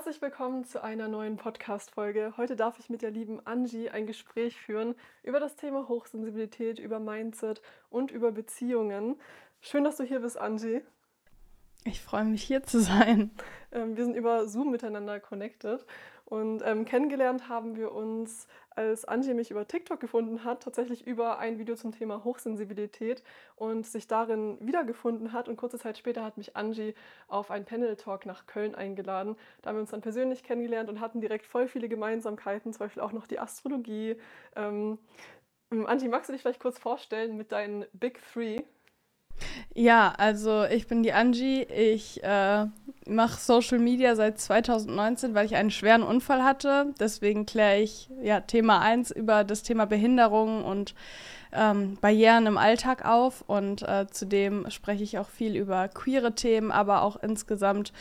Herzlich willkommen zu einer neuen Podcast-Folge. Heute darf ich mit der lieben Angie ein Gespräch führen über das Thema Hochsensibilität, über Mindset und über Beziehungen. Schön, dass du hier bist, Angie. Ich freue mich, hier zu sein. Ähm, wir sind über Zoom miteinander connected und ähm, kennengelernt haben wir uns, als Angie mich über TikTok gefunden hat, tatsächlich über ein Video zum Thema Hochsensibilität und sich darin wiedergefunden hat. Und kurze Zeit später hat mich Angie auf einen Panel-Talk nach Köln eingeladen. Da haben wir uns dann persönlich kennengelernt und hatten direkt voll viele Gemeinsamkeiten, zum Beispiel auch noch die Astrologie. Ähm, Angie, magst du dich vielleicht kurz vorstellen mit deinen Big Three? Ja, also ich bin die Angie. Ich äh, mache Social Media seit 2019, weil ich einen schweren Unfall hatte. Deswegen kläre ich ja Thema 1 über das Thema Behinderung und ähm, Barrieren im Alltag auf. Und äh, zudem spreche ich auch viel über queere Themen, aber auch insgesamt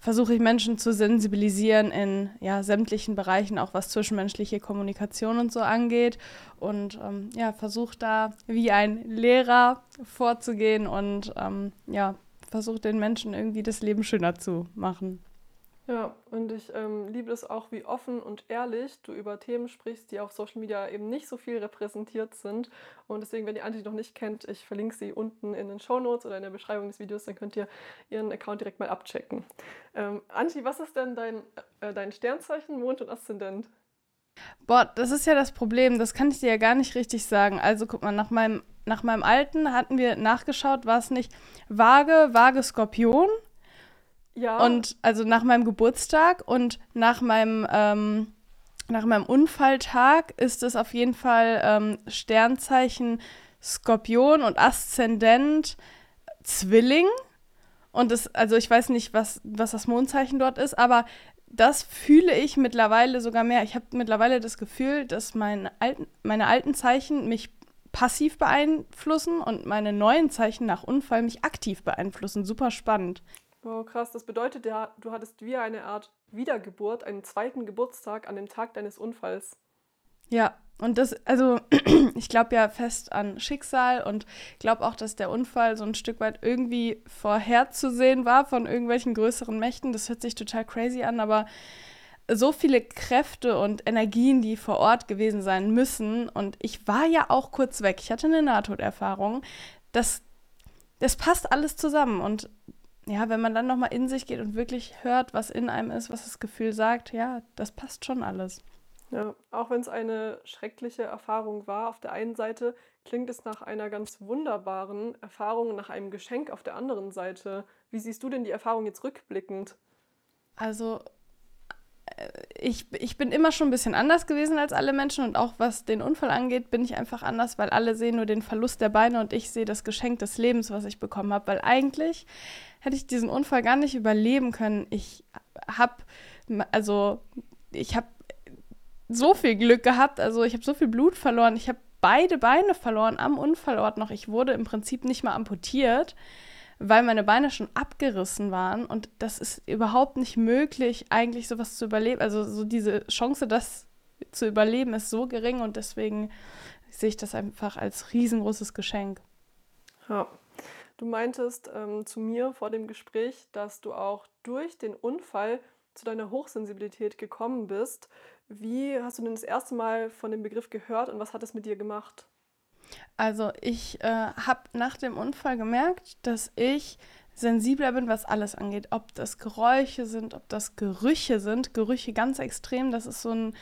versuche ich Menschen zu sensibilisieren in ja, sämtlichen Bereichen, auch was zwischenmenschliche Kommunikation und so angeht. Und ähm, ja, versuche da wie ein Lehrer vorzugehen und ähm, ja, versuche den Menschen irgendwie das Leben schöner zu machen. Ja, und ich ähm, liebe es auch, wie offen und ehrlich du über Themen sprichst, die auf Social Media eben nicht so viel repräsentiert sind. Und deswegen, wenn ihr Angie noch nicht kennt, ich verlinke sie unten in den Show Notes oder in der Beschreibung des Videos, dann könnt ihr ihren Account direkt mal abchecken. Ähm, Angie, was ist denn dein, äh, dein Sternzeichen, Mond und Aszendent? Boah, das ist ja das Problem, das kann ich dir ja gar nicht richtig sagen. Also guck mal, nach meinem, nach meinem alten hatten wir nachgeschaut, war es nicht Waage, Waage, Skorpion ja. Und also nach meinem Geburtstag und nach meinem, ähm, nach meinem Unfalltag ist es auf jeden Fall ähm, Sternzeichen Skorpion und Aszendent Zwilling. Und das, also ich weiß nicht, was, was das Mondzeichen dort ist, aber das fühle ich mittlerweile sogar mehr. Ich habe mittlerweile das Gefühl, dass mein alten, meine alten Zeichen mich passiv beeinflussen und meine neuen Zeichen nach Unfall mich aktiv beeinflussen. Super spannend. Wow, krass. Das bedeutet ja, du hattest wie eine Art Wiedergeburt, einen zweiten Geburtstag an dem Tag deines Unfalls. Ja, und das, also ich glaube ja fest an Schicksal und glaube auch, dass der Unfall so ein Stück weit irgendwie vorherzusehen war von irgendwelchen größeren Mächten. Das hört sich total crazy an, aber so viele Kräfte und Energien, die vor Ort gewesen sein müssen. Und ich war ja auch kurz weg. Ich hatte eine Nahtoderfahrung. Das, das passt alles zusammen. Und ja, wenn man dann nochmal in sich geht und wirklich hört, was in einem ist, was das Gefühl sagt, ja, das passt schon alles. Ja, auch wenn es eine schreckliche Erfahrung war, auf der einen Seite klingt es nach einer ganz wunderbaren Erfahrung, nach einem Geschenk auf der anderen Seite. Wie siehst du denn die Erfahrung jetzt rückblickend? Also ich, ich bin immer schon ein bisschen anders gewesen als alle Menschen und auch was den Unfall angeht, bin ich einfach anders, weil alle sehen nur den Verlust der Beine und ich sehe das Geschenk des Lebens, was ich bekommen habe. Weil eigentlich hätte ich diesen Unfall gar nicht überleben können. Ich habe, also ich habe so viel Glück gehabt, also ich habe so viel Blut verloren, ich habe beide Beine verloren am Unfallort noch. Ich wurde im Prinzip nicht mal amputiert weil meine Beine schon abgerissen waren und das ist überhaupt nicht möglich, eigentlich sowas zu überleben. Also so diese Chance, das zu überleben, ist so gering und deswegen sehe ich das einfach als riesengroßes Geschenk. Ja. Du meintest ähm, zu mir vor dem Gespräch, dass du auch durch den Unfall zu deiner Hochsensibilität gekommen bist. Wie hast du denn das erste Mal von dem Begriff gehört und was hat es mit dir gemacht? Also ich äh, habe nach dem Unfall gemerkt, dass ich sensibler bin, was alles angeht. Ob das Geräusche sind, ob das Gerüche sind. Gerüche ganz extrem. Das ist so ein,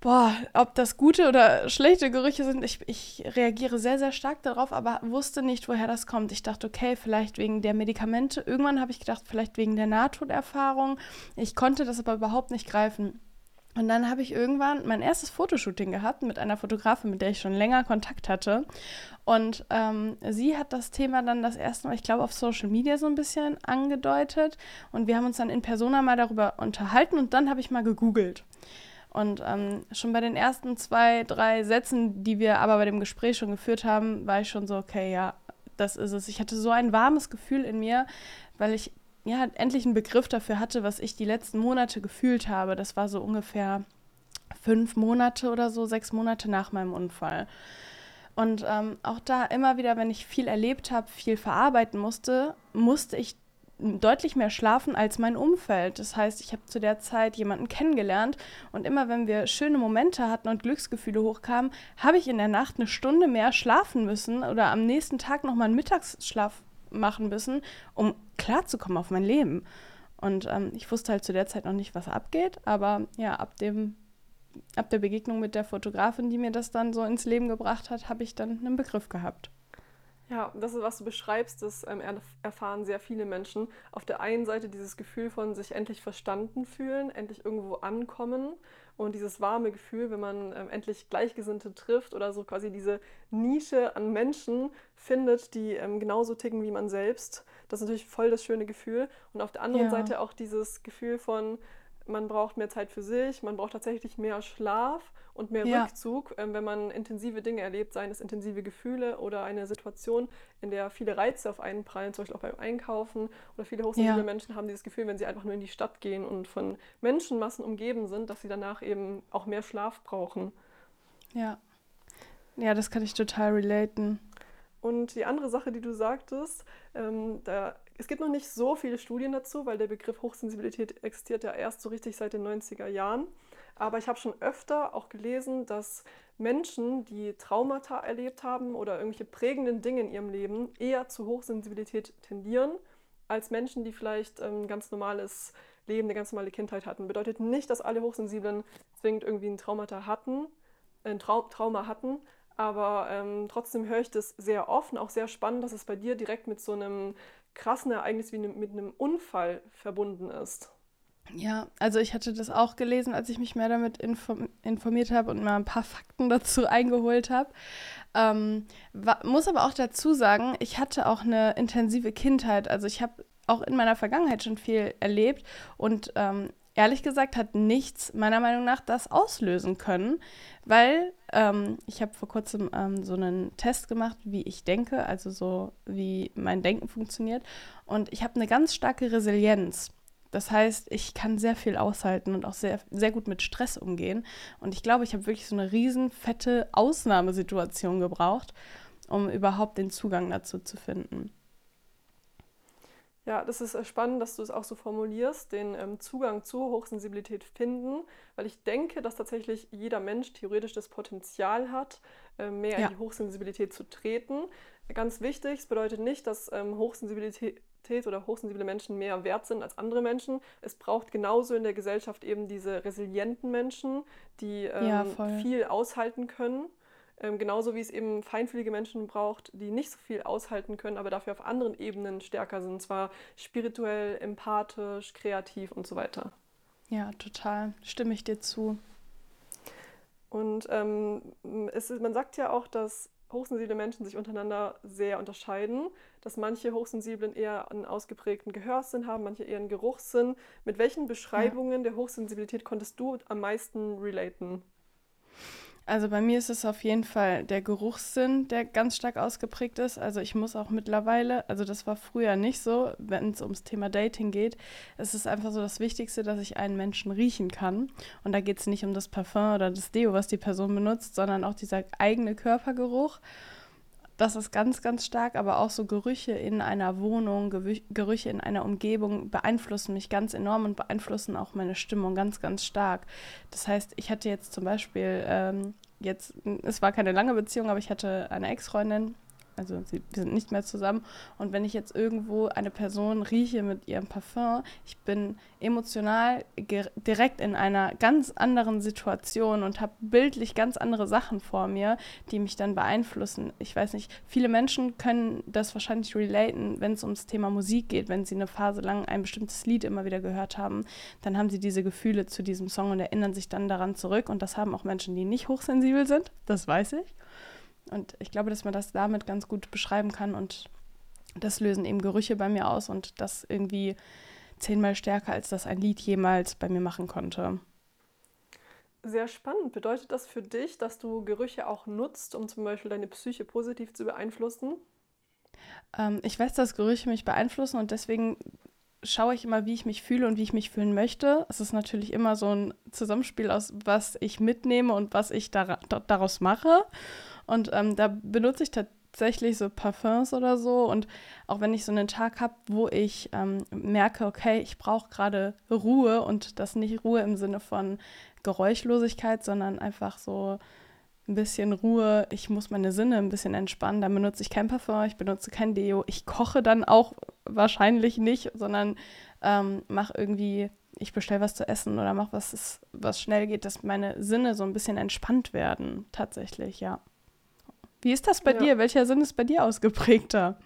boah, ob das gute oder schlechte Gerüche sind. Ich, ich reagiere sehr, sehr stark darauf, aber wusste nicht, woher das kommt. Ich dachte, okay, vielleicht wegen der Medikamente. Irgendwann habe ich gedacht, vielleicht wegen der Nahtoderfahrung. Ich konnte das aber überhaupt nicht greifen. Und dann habe ich irgendwann mein erstes Fotoshooting gehabt mit einer Fotografin, mit der ich schon länger Kontakt hatte. Und ähm, sie hat das Thema dann das erste Mal, ich glaube, auf Social Media so ein bisschen angedeutet. Und wir haben uns dann in Persona mal darüber unterhalten und dann habe ich mal gegoogelt. Und ähm, schon bei den ersten zwei, drei Sätzen, die wir aber bei dem Gespräch schon geführt haben, war ich schon so, okay, ja, das ist es. Ich hatte so ein warmes Gefühl in mir, weil ich ja, endlich einen Begriff dafür hatte, was ich die letzten Monate gefühlt habe. Das war so ungefähr fünf Monate oder so, sechs Monate nach meinem Unfall. Und ähm, auch da immer wieder, wenn ich viel erlebt habe, viel verarbeiten musste, musste ich deutlich mehr schlafen als mein Umfeld. Das heißt, ich habe zu der Zeit jemanden kennengelernt und immer wenn wir schöne Momente hatten und Glücksgefühle hochkamen, habe ich in der Nacht eine Stunde mehr schlafen müssen oder am nächsten Tag nochmal einen Mittagsschlaf machen müssen, um klarzukommen auf mein Leben. Und ähm, ich wusste halt zu der Zeit noch nicht, was abgeht, aber ja, ab dem ab der Begegnung mit der Fotografin, die mir das dann so ins Leben gebracht hat, habe ich dann einen Begriff gehabt. Ja, das ist, was du beschreibst, das ähm, erfahren sehr viele Menschen. Auf der einen Seite dieses Gefühl von sich endlich verstanden fühlen, endlich irgendwo ankommen und dieses warme Gefühl, wenn man ähm, endlich Gleichgesinnte trifft oder so quasi diese Nische an Menschen findet, die ähm, genauso ticken wie man selbst. Das ist natürlich voll das schöne Gefühl. Und auf der anderen ja. Seite auch dieses Gefühl von, man braucht mehr Zeit für sich, man braucht tatsächlich mehr Schlaf und mehr ja. Rückzug, ähm, wenn man intensive Dinge erlebt, seien es intensive Gefühle oder eine Situation, in der viele Reize auf einen prallen, zum Beispiel auch beim Einkaufen. Oder viele hochsensible ja. Menschen haben dieses Gefühl, wenn sie einfach nur in die Stadt gehen und von Menschenmassen umgeben sind, dass sie danach eben auch mehr Schlaf brauchen. Ja. Ja, das kann ich total relaten. Und die andere Sache, die du sagtest, ähm, da es gibt noch nicht so viele Studien dazu, weil der Begriff Hochsensibilität existiert ja erst so richtig seit den 90er Jahren. Aber ich habe schon öfter auch gelesen, dass Menschen, die Traumata erlebt haben oder irgendwelche prägenden Dinge in ihrem Leben, eher zu Hochsensibilität tendieren, als Menschen, die vielleicht ein ganz normales Leben, eine ganz normale Kindheit hatten. Bedeutet nicht, dass alle Hochsensiblen zwingend irgendwie ein Traumata hatten, ein Trau Trauma hatten, aber ähm, trotzdem höre ich das sehr oft und auch sehr spannend, dass es bei dir direkt mit so einem krassen Ereignis wie ne, mit einem Unfall verbunden ist. Ja, also ich hatte das auch gelesen, als ich mich mehr damit informiert habe und mal ein paar Fakten dazu eingeholt habe. Ähm, muss aber auch dazu sagen, ich hatte auch eine intensive Kindheit. Also ich habe auch in meiner Vergangenheit schon viel erlebt und ähm, ehrlich gesagt hat nichts meiner Meinung nach das auslösen können, weil ähm, ich habe vor kurzem ähm, so einen Test gemacht, wie ich denke, also so wie mein Denken funktioniert und ich habe eine ganz starke Resilienz. Das heißt, ich kann sehr viel aushalten und auch sehr, sehr gut mit Stress umgehen. Und ich glaube, ich habe wirklich so eine riesen fette Ausnahmesituation gebraucht, um überhaupt den Zugang dazu zu finden. Ja, das ist äh, spannend, dass du es auch so formulierst, den ähm, Zugang zur Hochsensibilität finden, weil ich denke, dass tatsächlich jeder Mensch theoretisch das Potenzial hat, äh, mehr ja. in die Hochsensibilität zu treten. Ganz wichtig, es bedeutet nicht, dass ähm, Hochsensibilität oder hochsensible Menschen mehr wert sind als andere Menschen. Es braucht genauso in der Gesellschaft eben diese resilienten Menschen, die ähm, ja, viel aushalten können. Ähm, genauso wie es eben feinfühlige Menschen braucht, die nicht so viel aushalten können, aber dafür auf anderen Ebenen stärker sind. Und zwar spirituell, empathisch, kreativ und so weiter. Ja, total. Stimme ich dir zu. Und ähm, es man sagt ja auch, dass hochsensible Menschen sich untereinander sehr unterscheiden, dass manche Hochsensiblen eher einen ausgeprägten Gehörsinn haben, manche eher einen Geruchssinn. Mit welchen Beschreibungen ja. der Hochsensibilität konntest du am meisten relaten? Also bei mir ist es auf jeden Fall der Geruchssinn, der ganz stark ausgeprägt ist. Also ich muss auch mittlerweile, also das war früher nicht so, wenn es ums Thema Dating geht, es ist einfach so das Wichtigste, dass ich einen Menschen riechen kann. Und da geht es nicht um das Parfum oder das Deo, was die Person benutzt, sondern auch dieser eigene Körpergeruch. Das ist ganz, ganz stark, aber auch so Gerüche in einer Wohnung, Gerüche in einer Umgebung beeinflussen mich ganz enorm und beeinflussen auch meine Stimmung ganz, ganz stark. Das heißt, ich hatte jetzt zum Beispiel, ähm, jetzt, es war keine lange Beziehung, aber ich hatte eine Ex-Freundin, also sie, wir sind nicht mehr zusammen. Und wenn ich jetzt irgendwo eine Person rieche mit ihrem Parfum, ich bin emotional direkt in einer ganz anderen Situation und habe bildlich ganz andere Sachen vor mir, die mich dann beeinflussen. Ich weiß nicht, viele Menschen können das wahrscheinlich relaten, wenn es ums Thema Musik geht, wenn sie eine Phase lang ein bestimmtes Lied immer wieder gehört haben, dann haben sie diese Gefühle zu diesem Song und erinnern sich dann daran zurück. Und das haben auch Menschen, die nicht hochsensibel sind, das weiß ich. Und ich glaube, dass man das damit ganz gut beschreiben kann und das lösen eben Gerüche bei mir aus und das irgendwie zehnmal stärker, als das ein Lied jemals bei mir machen konnte. Sehr spannend. Bedeutet das für dich, dass du Gerüche auch nutzt, um zum Beispiel deine Psyche positiv zu beeinflussen? Ähm, ich weiß, dass Gerüche mich beeinflussen und deswegen schaue ich immer, wie ich mich fühle und wie ich mich fühlen möchte. Es ist natürlich immer so ein Zusammenspiel aus, was ich mitnehme und was ich dar daraus mache. Und ähm, da benutze ich hauptsächlich so Parfums oder so. Und auch wenn ich so einen Tag habe, wo ich ähm, merke, okay, ich brauche gerade Ruhe und das nicht Ruhe im Sinne von Geräuschlosigkeit, sondern einfach so ein bisschen Ruhe, ich muss meine Sinne ein bisschen entspannen, dann benutze ich kein Parfum, ich benutze kein Deo, ich koche dann auch wahrscheinlich nicht, sondern ähm, mache irgendwie, ich bestelle was zu essen oder mache was, was schnell geht, dass meine Sinne so ein bisschen entspannt werden, tatsächlich, ja. Wie ist das bei ja. dir? Welcher Sinn ist bei dir ausgeprägter?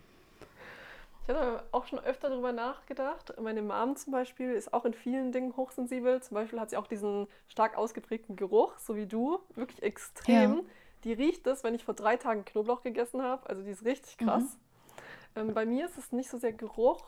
Ich habe auch schon öfter darüber nachgedacht. Meine Mom zum Beispiel ist auch in vielen Dingen hochsensibel. Zum Beispiel hat sie auch diesen stark ausgeprägten Geruch, so wie du, wirklich extrem. Ja. Die riecht es, wenn ich vor drei Tagen Knoblauch gegessen habe. Also die ist richtig krass. Mhm. Ähm, bei mir ist es nicht so sehr Geruch,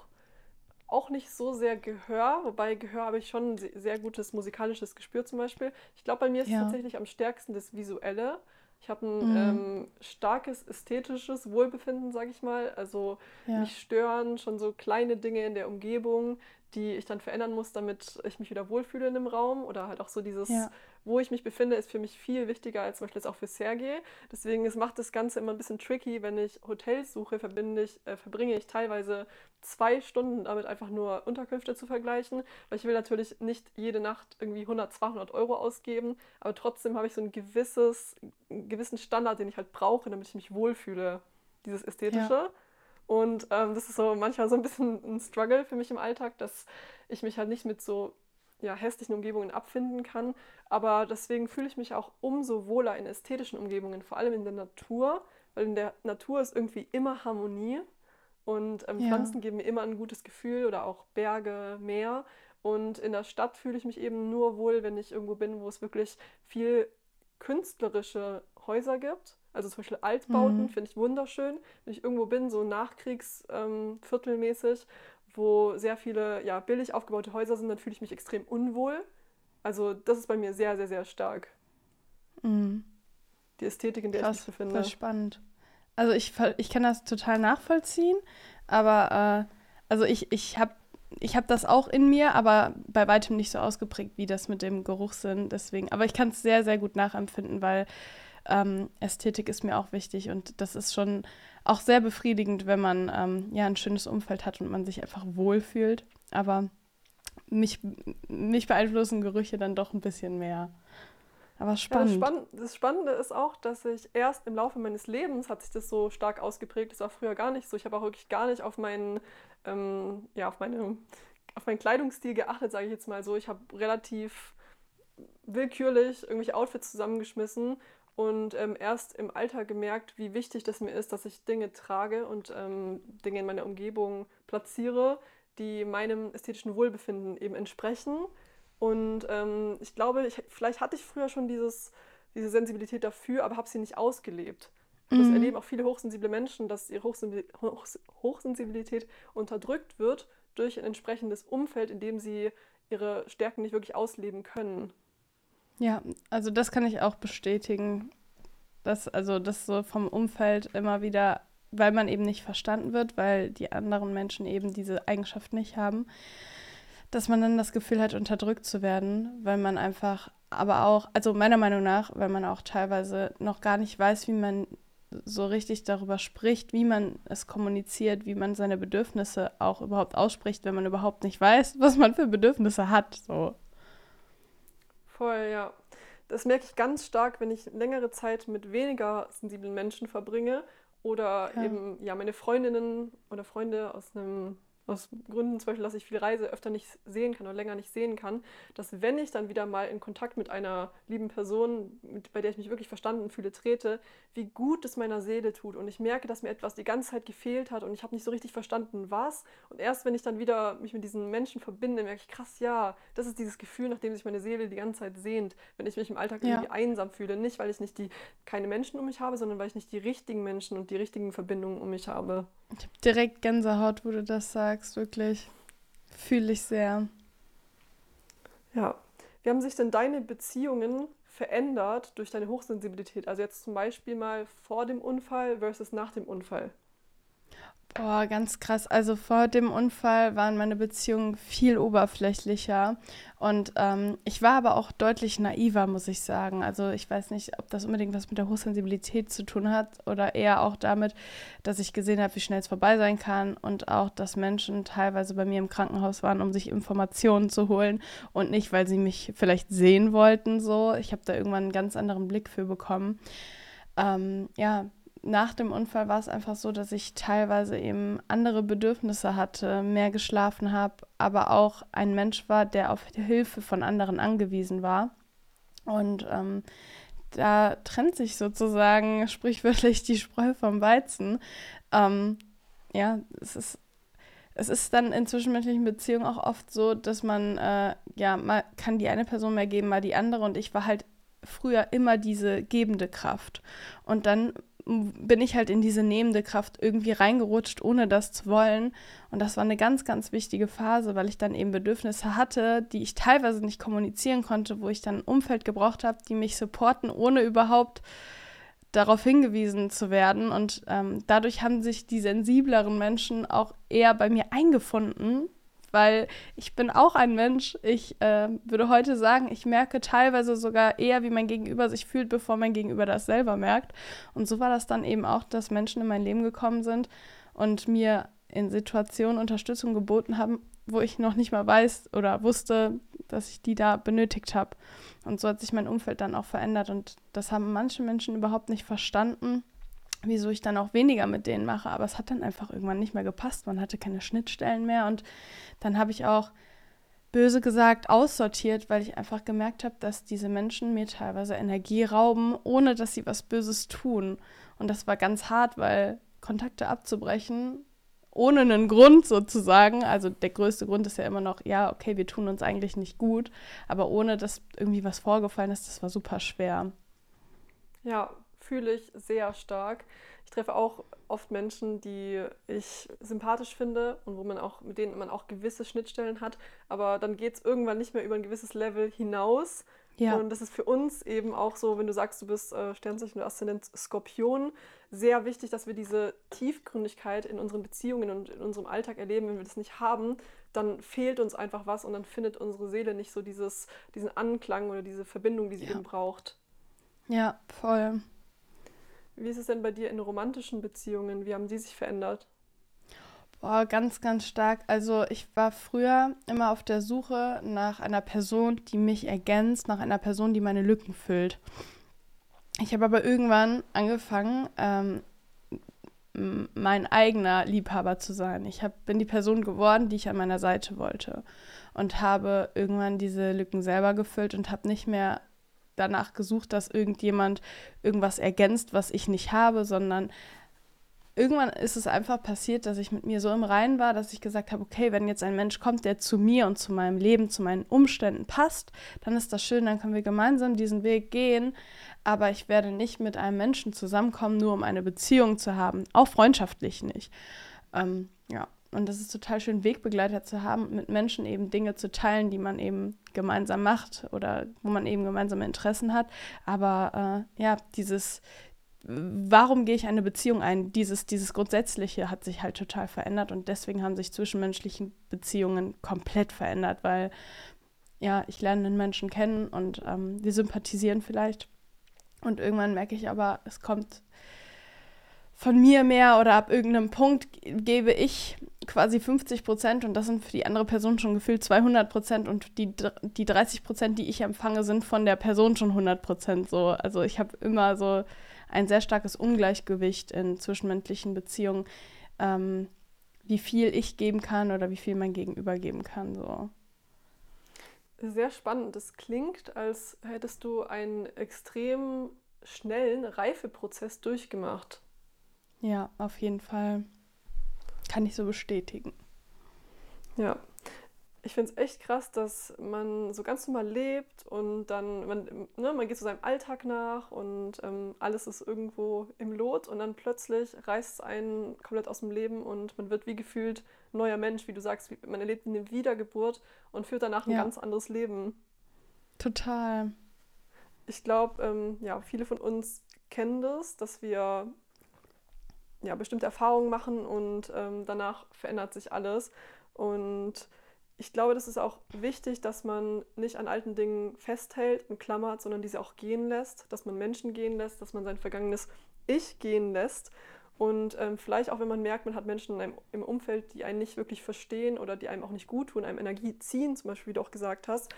auch nicht so sehr Gehör, wobei Gehör habe ich schon ein sehr gutes musikalisches Gespür zum Beispiel. Ich glaube, bei mir ist ja. es tatsächlich am stärksten das Visuelle. Ich habe ein mhm. ähm, starkes ästhetisches Wohlbefinden, sage ich mal. Also ja. mich stören schon so kleine Dinge in der Umgebung, die ich dann verändern muss, damit ich mich wieder wohlfühle in dem Raum. Oder halt auch so dieses, ja. wo ich mich befinde, ist für mich viel wichtiger als zum Beispiel jetzt auch für Sergei. Deswegen es macht das Ganze immer ein bisschen tricky, wenn ich Hotels suche, verbinde ich, äh, verbringe ich teilweise zwei Stunden damit einfach nur Unterkünfte zu vergleichen, weil ich will natürlich nicht jede Nacht irgendwie 100, 200 Euro ausgeben, aber trotzdem habe ich so ein gewisses, einen gewissen Standard, den ich halt brauche, damit ich mich wohlfühle, dieses Ästhetische. Ja. Und ähm, das ist so manchmal so ein bisschen ein Struggle für mich im Alltag, dass ich mich halt nicht mit so ja, hässlichen Umgebungen abfinden kann. Aber deswegen fühle ich mich auch umso wohler in ästhetischen Umgebungen, vor allem in der Natur, weil in der Natur ist irgendwie immer Harmonie und ähm, ja. Pflanzen geben mir immer ein gutes Gefühl oder auch Berge, Meer. Und in der Stadt fühle ich mich eben nur wohl, wenn ich irgendwo bin, wo es wirklich viel künstlerische Häuser gibt also zum Beispiel Altbauten mhm. finde ich wunderschön. Wenn ich irgendwo bin, so Nachkriegsviertelmäßig, ähm, wo sehr viele ja, billig aufgebaute Häuser sind, dann fühle ich mich extrem unwohl. Also das ist bei mir sehr, sehr, sehr stark. Mhm. Die Ästhetik, in der Krass, ich mich befinde. Das ist spannend. Also ich, ich kann das total nachvollziehen, aber äh, also ich, ich habe ich habe das auch in mir, aber bei weitem nicht so ausgeprägt wie das mit dem Geruchssinn. Deswegen, aber ich kann es sehr, sehr gut nachempfinden, weil ähm, Ästhetik ist mir auch wichtig und das ist schon auch sehr befriedigend, wenn man ähm, ja ein schönes Umfeld hat und man sich einfach wohlfühlt. Aber mich, mich beeinflussen Gerüche dann doch ein bisschen mehr. Aber spannend. Ja, das, Spann das, Spannende ist auch, dass ich erst im Laufe meines Lebens hat sich das so stark ausgeprägt. Das war früher gar nicht so. Ich habe auch wirklich gar nicht auf meinen, ähm, ja, auf meine, auf meinen Kleidungsstil geachtet, sage ich jetzt mal so. Ich habe relativ willkürlich irgendwelche Outfits zusammengeschmissen und ähm, erst im Alter gemerkt, wie wichtig das mir ist, dass ich Dinge trage und ähm, Dinge in meiner Umgebung platziere, die meinem ästhetischen Wohlbefinden eben entsprechen. Und ähm, ich glaube, ich, vielleicht hatte ich früher schon dieses, diese Sensibilität dafür, aber habe sie nicht ausgelebt. Mhm. Das erleben auch viele hochsensible Menschen, dass ihre Hochsensibilität unterdrückt wird durch ein entsprechendes Umfeld, in dem sie ihre Stärken nicht wirklich ausleben können. Ja, also das kann ich auch bestätigen. Dass, also das so vom Umfeld immer wieder, weil man eben nicht verstanden wird, weil die anderen Menschen eben diese Eigenschaft nicht haben, dass man dann das Gefühl hat, unterdrückt zu werden, weil man einfach, aber auch, also meiner Meinung nach, weil man auch teilweise noch gar nicht weiß, wie man so richtig darüber spricht, wie man es kommuniziert, wie man seine Bedürfnisse auch überhaupt ausspricht, wenn man überhaupt nicht weiß, was man für Bedürfnisse hat. So. Voll, ja. Das merke ich ganz stark, wenn ich längere Zeit mit weniger sensiblen Menschen verbringe oder ja. eben ja meine Freundinnen oder Freunde aus einem aus Gründen zum Beispiel, dass ich viel reise, öfter nicht sehen kann oder länger nicht sehen kann, dass wenn ich dann wieder mal in Kontakt mit einer lieben Person, mit, bei der ich mich wirklich verstanden fühle, trete, wie gut es meiner Seele tut. Und ich merke, dass mir etwas die ganze Zeit gefehlt hat und ich habe nicht so richtig verstanden, was. Und erst wenn ich dann wieder mich mit diesen Menschen verbinde, merke ich, krass, ja, das ist dieses Gefühl, nach dem sich meine Seele die ganze Zeit sehnt, wenn ich mich im Alltag ja. irgendwie einsam fühle. Nicht, weil ich nicht die keine Menschen um mich habe, sondern weil ich nicht die richtigen Menschen und die richtigen Verbindungen um mich habe. Ich habe direkt Gänsehaut, wo du das sagst, wirklich. Fühle ich sehr. Ja. Wie haben sich denn deine Beziehungen verändert durch deine Hochsensibilität? Also jetzt zum Beispiel mal vor dem Unfall versus nach dem Unfall. Boah, ganz krass. Also vor dem Unfall waren meine Beziehungen viel oberflächlicher. Und ähm, ich war aber auch deutlich naiver, muss ich sagen. Also ich weiß nicht, ob das unbedingt was mit der Hochsensibilität zu tun hat oder eher auch damit, dass ich gesehen habe, wie schnell es vorbei sein kann und auch, dass Menschen teilweise bei mir im Krankenhaus waren, um sich Informationen zu holen und nicht, weil sie mich vielleicht sehen wollten. So, ich habe da irgendwann einen ganz anderen Blick für bekommen. Ähm, ja, nach dem Unfall war es einfach so, dass ich teilweise eben andere Bedürfnisse hatte, mehr geschlafen habe, aber auch ein Mensch war, der auf Hilfe von anderen angewiesen war. Und ähm, da trennt sich sozusagen sprichwörtlich die Spreu vom Weizen. Ähm, ja, es ist, es ist dann in zwischenmenschlichen Beziehungen auch oft so, dass man, äh, ja, mal kann die eine Person mehr geben, mal die andere. Und ich war halt früher immer diese gebende Kraft. Und dann bin ich halt in diese nehmende Kraft irgendwie reingerutscht, ohne das zu wollen. Und das war eine ganz, ganz wichtige Phase, weil ich dann eben Bedürfnisse hatte, die ich teilweise nicht kommunizieren konnte, wo ich dann ein Umfeld gebraucht habe, die mich supporten, ohne überhaupt darauf hingewiesen zu werden. Und ähm, dadurch haben sich die sensibleren Menschen auch eher bei mir eingefunden, weil ich bin auch ein Mensch. Ich äh, würde heute sagen, ich merke teilweise sogar eher, wie mein Gegenüber sich fühlt, bevor mein Gegenüber das selber merkt. Und so war das dann eben auch, dass Menschen in mein Leben gekommen sind und mir in Situationen Unterstützung geboten haben, wo ich noch nicht mal weiß oder wusste, dass ich die da benötigt habe. Und so hat sich mein Umfeld dann auch verändert. Und das haben manche Menschen überhaupt nicht verstanden wieso ich dann auch weniger mit denen mache. Aber es hat dann einfach irgendwann nicht mehr gepasst. Man hatte keine Schnittstellen mehr. Und dann habe ich auch böse gesagt aussortiert, weil ich einfach gemerkt habe, dass diese Menschen mir teilweise Energie rauben, ohne dass sie was Böses tun. Und das war ganz hart, weil Kontakte abzubrechen, ohne einen Grund sozusagen, also der größte Grund ist ja immer noch, ja, okay, wir tun uns eigentlich nicht gut, aber ohne dass irgendwie was vorgefallen ist, das war super schwer. Ja, fühle ich sehr stark. Ich treffe auch oft Menschen, die ich sympathisch finde und wo man auch, mit denen man auch gewisse Schnittstellen hat, aber dann geht es irgendwann nicht mehr über ein gewisses Level hinaus. Ja. Und das ist für uns eben auch so, wenn du sagst, du bist äh, Sternzeichen oder Aszendent Skorpion, sehr wichtig, dass wir diese Tiefgründigkeit in unseren Beziehungen und in unserem Alltag erleben. Wenn wir das nicht haben, dann fehlt uns einfach was und dann findet unsere Seele nicht so dieses, diesen Anklang oder diese Verbindung, die sie ja. eben braucht. Ja, voll. Wie ist es denn bei dir in romantischen Beziehungen? Wie haben die sich verändert? Boah, ganz, ganz stark. Also ich war früher immer auf der Suche nach einer Person, die mich ergänzt, nach einer Person, die meine Lücken füllt. Ich habe aber irgendwann angefangen, ähm, mein eigener Liebhaber zu sein. Ich hab, bin die Person geworden, die ich an meiner Seite wollte und habe irgendwann diese Lücken selber gefüllt und habe nicht mehr danach gesucht, dass irgendjemand irgendwas ergänzt, was ich nicht habe, sondern irgendwann ist es einfach passiert, dass ich mit mir so im Reinen war, dass ich gesagt habe, okay, wenn jetzt ein Mensch kommt, der zu mir und zu meinem Leben, zu meinen Umständen passt, dann ist das schön, dann können wir gemeinsam diesen Weg gehen. Aber ich werde nicht mit einem Menschen zusammenkommen, nur um eine Beziehung zu haben, auch freundschaftlich nicht. Ähm, ja, und das ist total schön, Wegbegleiter zu haben, mit Menschen eben Dinge zu teilen, die man eben gemeinsam macht oder wo man eben gemeinsame Interessen hat. Aber äh, ja, dieses, warum gehe ich eine Beziehung ein? Dieses, dieses Grundsätzliche hat sich halt total verändert und deswegen haben sich zwischenmenschliche Beziehungen komplett verändert, weil ja, ich lerne einen Menschen kennen und ähm, wir sympathisieren vielleicht. Und irgendwann merke ich aber, es kommt von mir mehr oder ab irgendeinem Punkt gebe ich quasi 50 Prozent und das sind für die andere Person schon gefühlt 200 Prozent und die, die 30 Prozent, die ich empfange, sind von der Person schon 100 Prozent so. Also ich habe immer so ein sehr starkes Ungleichgewicht in zwischenmenschlichen Beziehungen, ähm, wie viel ich geben kann oder wie viel mein Gegenüber geben kann. So. Sehr spannend. Das klingt, als hättest du einen extrem schnellen Reifeprozess durchgemacht. Ja, auf jeden Fall. Kann ich so bestätigen. Ja. Ich finde es echt krass, dass man so ganz normal lebt und dann, man, ne, man geht zu seinem Alltag nach und ähm, alles ist irgendwo im Lot und dann plötzlich reißt es einen komplett aus dem Leben und man wird wie gefühlt neuer Mensch, wie du sagst, man erlebt eine Wiedergeburt und führt danach ein ja. ganz anderes Leben. Total. Ich glaube, ähm, ja, viele von uns kennen das, dass wir ja, bestimmte Erfahrungen machen und ähm, danach verändert sich alles. Und ich glaube, das ist auch wichtig, dass man nicht an alten Dingen festhält und klammert, sondern diese auch gehen lässt, dass man Menschen gehen lässt, dass man sein vergangenes Ich gehen lässt. Und ähm, vielleicht auch, wenn man merkt, man hat Menschen in einem, im Umfeld, die einen nicht wirklich verstehen oder die einem auch nicht gut tun, einem Energie ziehen, zum Beispiel, wie du auch gesagt hast,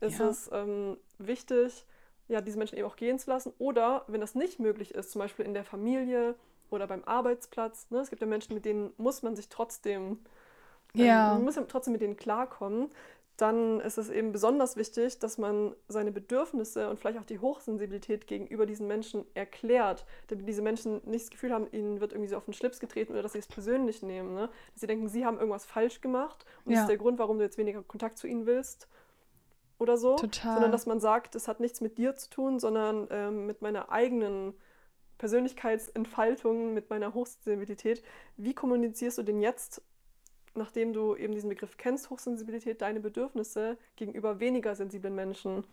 ist ja. es ähm, wichtig, ja, diese Menschen eben auch gehen zu lassen. Oder wenn das nicht möglich ist, zum Beispiel in der Familie oder beim Arbeitsplatz. Ne? Es gibt ja Menschen, mit denen muss man sich trotzdem, ähm, ja. man muss ja trotzdem mit denen klarkommen. Dann ist es eben besonders wichtig, dass man seine Bedürfnisse und vielleicht auch die Hochsensibilität gegenüber diesen Menschen erklärt, damit diese Menschen nicht das Gefühl haben, ihnen wird irgendwie so auf den Schlips getreten oder dass sie es persönlich nehmen. Ne? Dass sie denken, sie haben irgendwas falsch gemacht und ja. das ist der Grund, warum du jetzt weniger Kontakt zu ihnen willst oder so, Total. sondern dass man sagt, es hat nichts mit dir zu tun, sondern ähm, mit meiner eigenen Persönlichkeitsentfaltung, mit meiner Hochsensibilität. Wie kommunizierst du denn jetzt, nachdem du eben diesen Begriff kennst, Hochsensibilität, deine Bedürfnisse gegenüber weniger sensiblen Menschen?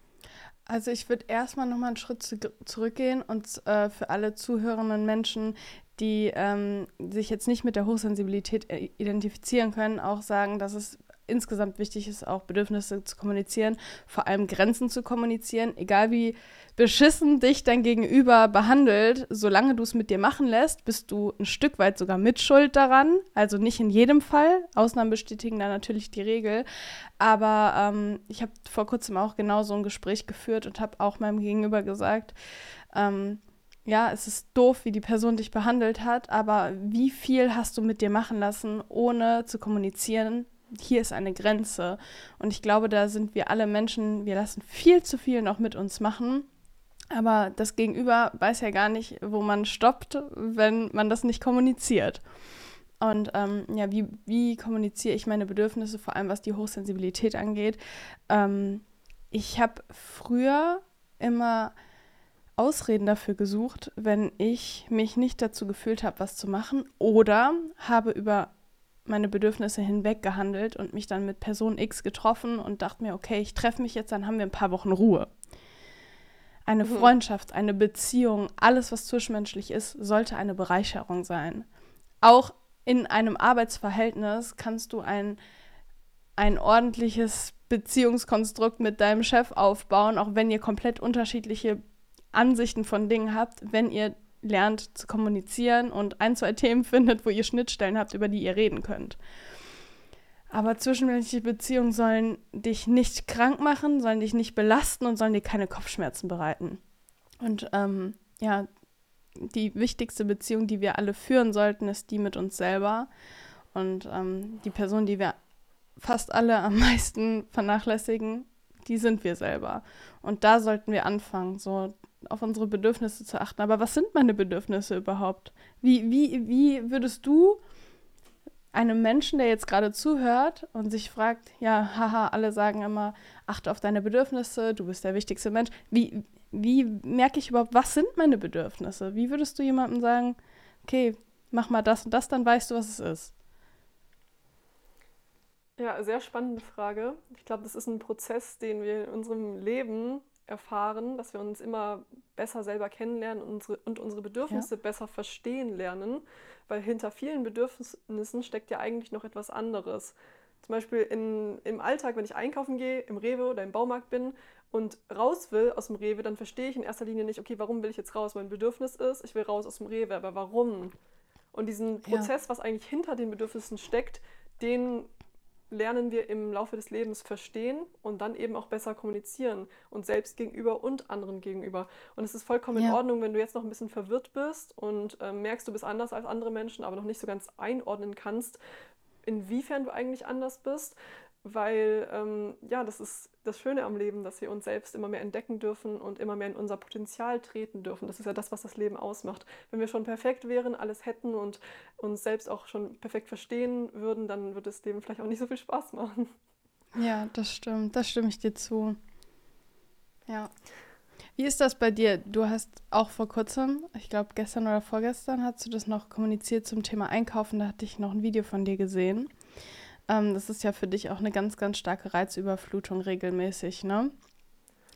Also ich würde erstmal nochmal einen Schritt zu, zurückgehen und äh, für alle zuhörenden Menschen, die ähm, sich jetzt nicht mit der Hochsensibilität äh, identifizieren können, auch sagen, dass es insgesamt wichtig ist, auch Bedürfnisse zu kommunizieren, vor allem Grenzen zu kommunizieren, egal wie beschissen dich dein Gegenüber behandelt, solange du es mit dir machen lässt, bist du ein Stück weit sogar mitschuld daran. Also nicht in jedem Fall. Ausnahmen bestätigen da natürlich die Regel. Aber ähm, ich habe vor kurzem auch genau so ein Gespräch geführt und habe auch meinem Gegenüber gesagt, ähm, ja, es ist doof, wie die Person dich behandelt hat, aber wie viel hast du mit dir machen lassen, ohne zu kommunizieren, hier ist eine Grenze. Und ich glaube, da sind wir alle Menschen, wir lassen viel zu viel noch mit uns machen. Aber das Gegenüber weiß ja gar nicht, wo man stoppt, wenn man das nicht kommuniziert. Und ähm, ja, wie, wie kommuniziere ich meine Bedürfnisse, vor allem was die Hochsensibilität angeht? Ähm, ich habe früher immer Ausreden dafür gesucht, wenn ich mich nicht dazu gefühlt habe, was zu machen oder habe über meine Bedürfnisse hinweg gehandelt und mich dann mit Person X getroffen und dachte mir, okay, ich treffe mich jetzt, dann haben wir ein paar Wochen Ruhe. Eine mhm. Freundschaft, eine Beziehung, alles, was zwischenmenschlich ist, sollte eine Bereicherung sein. Auch in einem Arbeitsverhältnis kannst du ein, ein ordentliches Beziehungskonstrukt mit deinem Chef aufbauen, auch wenn ihr komplett unterschiedliche Ansichten von Dingen habt, wenn ihr lernt zu kommunizieren und ein, zwei Themen findet, wo ihr Schnittstellen habt, über die ihr reden könnt. Aber zwischenmenschliche Beziehungen sollen dich nicht krank machen, sollen dich nicht belasten und sollen dir keine Kopfschmerzen bereiten. Und ähm, ja, die wichtigste Beziehung, die wir alle führen sollten, ist die mit uns selber. Und ähm, die Person, die wir fast alle am meisten vernachlässigen, die sind wir selber. Und da sollten wir anfangen, so auf unsere Bedürfnisse zu achten. Aber was sind meine Bedürfnisse überhaupt? Wie, wie, wie würdest du einem Menschen, der jetzt gerade zuhört und sich fragt, ja, haha, alle sagen immer, achte auf deine Bedürfnisse, du bist der wichtigste Mensch. Wie, wie merke ich überhaupt, was sind meine Bedürfnisse? Wie würdest du jemandem sagen, okay, mach mal das und das, dann weißt du, was es ist? Ja, sehr spannende Frage. Ich glaube, das ist ein Prozess, den wir in unserem Leben erfahren, dass wir uns immer besser selber kennenlernen und unsere, und unsere Bedürfnisse ja. besser verstehen lernen, weil hinter vielen Bedürfnissen steckt ja eigentlich noch etwas anderes. Zum Beispiel in, im Alltag, wenn ich einkaufen gehe, im Rewe oder im Baumarkt bin und raus will aus dem Rewe, dann verstehe ich in erster Linie nicht, okay, warum will ich jetzt raus? Mein Bedürfnis ist, ich will raus aus dem Rewe, aber warum? Und diesen Prozess, ja. was eigentlich hinter den Bedürfnissen steckt, den lernen wir im Laufe des Lebens verstehen und dann eben auch besser kommunizieren und selbst gegenüber und anderen gegenüber. Und es ist vollkommen ja. in Ordnung, wenn du jetzt noch ein bisschen verwirrt bist und äh, merkst, du bist anders als andere Menschen, aber noch nicht so ganz einordnen kannst, inwiefern du eigentlich anders bist weil ähm, ja, das ist das Schöne am Leben, dass wir uns selbst immer mehr entdecken dürfen und immer mehr in unser Potenzial treten dürfen. Das ist ja das, was das Leben ausmacht. Wenn wir schon perfekt wären, alles hätten und uns selbst auch schon perfekt verstehen würden, dann würde das Leben vielleicht auch nicht so viel Spaß machen. Ja, das stimmt. Das stimme ich dir zu. Ja. Wie ist das bei dir? Du hast auch vor kurzem, ich glaube gestern oder vorgestern, hast du das noch kommuniziert zum Thema Einkaufen. Da hatte ich noch ein Video von dir gesehen. Ähm, das ist ja für dich auch eine ganz, ganz starke Reizüberflutung regelmäßig, ne?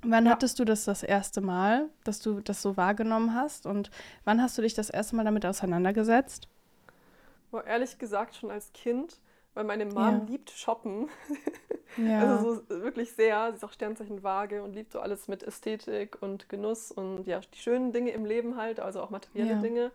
Wann ja. hattest du das das erste Mal, dass du das so wahrgenommen hast? Und wann hast du dich das erste Mal damit auseinandergesetzt? War ehrlich gesagt schon als Kind, weil meine Mom ja. liebt Shoppen. Ja. Also so wirklich sehr. Sie ist auch Sternzeichen vage und liebt so alles mit Ästhetik und Genuss und ja, die schönen Dinge im Leben halt, also auch materielle. Dinge.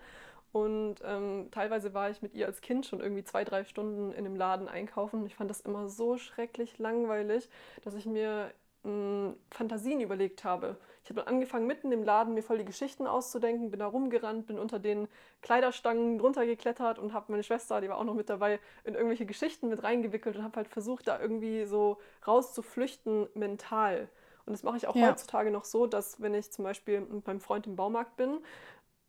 Und ähm, teilweise war ich mit ihr als Kind schon irgendwie zwei, drei Stunden in dem Laden einkaufen. Ich fand das immer so schrecklich langweilig, dass ich mir mh, Fantasien überlegt habe. Ich habe angefangen, mitten im Laden mir voll die Geschichten auszudenken, bin da rumgerannt, bin unter den Kleiderstangen drunter geklettert und habe meine Schwester, die war auch noch mit dabei, in irgendwelche Geschichten mit reingewickelt und habe halt versucht, da irgendwie so rauszuflüchten mental. Und das mache ich auch ja. heutzutage noch so, dass wenn ich zum Beispiel mit meinem Freund im Baumarkt bin